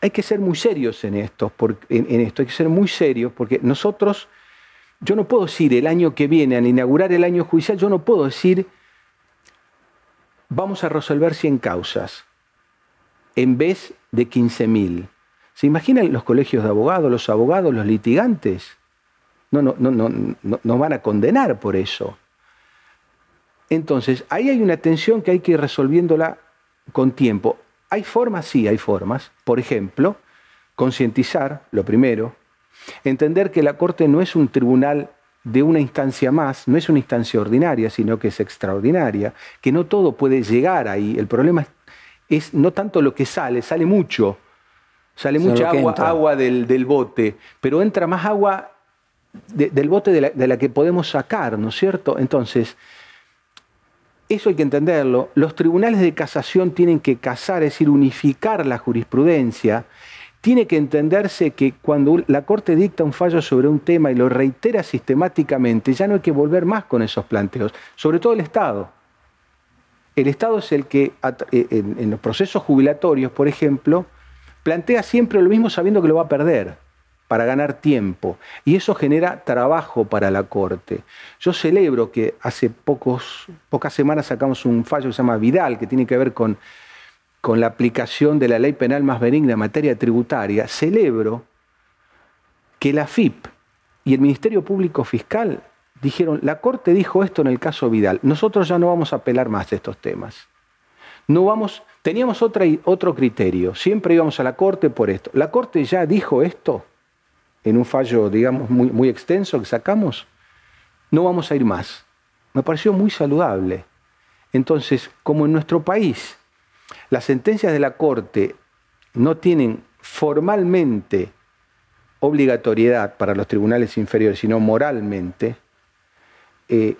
[SPEAKER 3] hay que ser muy serios en esto, en, esto, hay que ser muy serios porque nosotros, yo no puedo decir el año que viene, al inaugurar el año judicial, yo no puedo decir vamos a resolver 100 causas en vez de 15.000. ¿Se imaginan los colegios de abogados, los abogados, los litigantes? No, no, no, no, no, van a condenar por eso. Entonces, ahí hay una tensión que hay que ir resolviéndola con tiempo. ¿Hay formas? Sí, hay formas. Por ejemplo, concientizar, lo primero, entender que la Corte no es un tribunal de una instancia más, no es una instancia ordinaria, sino que es extraordinaria, que no todo puede llegar ahí. El problema es, no tanto lo que sale, sale mucho, Sale mucha agua, agua del, bote, pero entra más agua del bote de la, que podemos sacar, ¿no es cierto? Entonces, eso hay que entenderlo. Los tribunales de casación tienen que casar, es decir, unificar la jurisprudencia. Tiene que entenderse que cuando la Corte dicta un fallo sobre un tema y lo reitera sistemáticamente, ya no hay que volver más con esos planteos, sobre todo el Estado. El Estado es el que, eh, en los procesos jubilatorios, por ejemplo, plantea siempre lo mismo sabiendo que lo va a perder para ganar tiempo. Y eso genera trabajo para la Corte. Yo celebro que hace pocas semanas sacamos un fallo que se llama Vidal, que tiene que ver con, con la aplicación de la ley penal más benigna en materia tributaria. Celebro que la FIP y el Ministerio Público Fiscal dijeron, la Corte dijo esto en el caso Vidal, nosotros ya no vamos a apelar más de estos temas. No vamos, teníamos otro criterio, siempre íbamos a la Corte por esto. La Corte ya dijo esto en un fallo, digamos, muy, muy extenso que sacamos, no vamos a ir más. Me pareció muy saludable. Entonces, como en nuestro país las sentencias de la Corte no tienen formalmente obligatoriedad para los tribunales inferiores, sino moralmente, eh,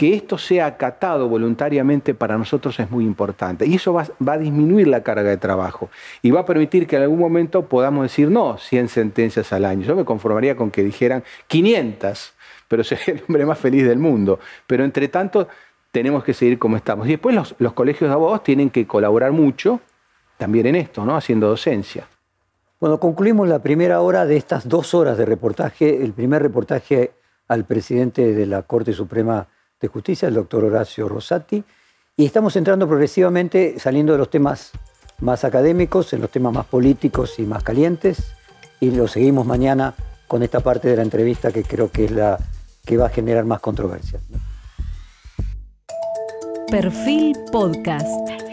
[SPEAKER 3] que esto sea acatado voluntariamente para nosotros es muy importante. Y eso va, a disminuir la carga de trabajo y va a permitir que en algún momento podamos decir no 100 sentencias al año. Yo me conformaría con que dijeran 500, pero sería el hombre más feliz del mundo. Pero entre tanto tenemos que seguir como estamos. Y después los, los colegios de abogados tienen que colaborar mucho también en esto, ¿no? haciendo docencia.
[SPEAKER 2] Bueno, concluimos la primera hora de estas dos horas de reportaje. El primer reportaje al presidente de la Corte Suprema de Justicia, el doctor Horacio Rosati, y estamos entrando progresivamente, saliendo de los temas más académicos, en los temas más políticos y más calientes, y lo seguimos mañana con esta parte de la entrevista que creo que es la que va a generar más controversia.
[SPEAKER 1] Perfil Podcast.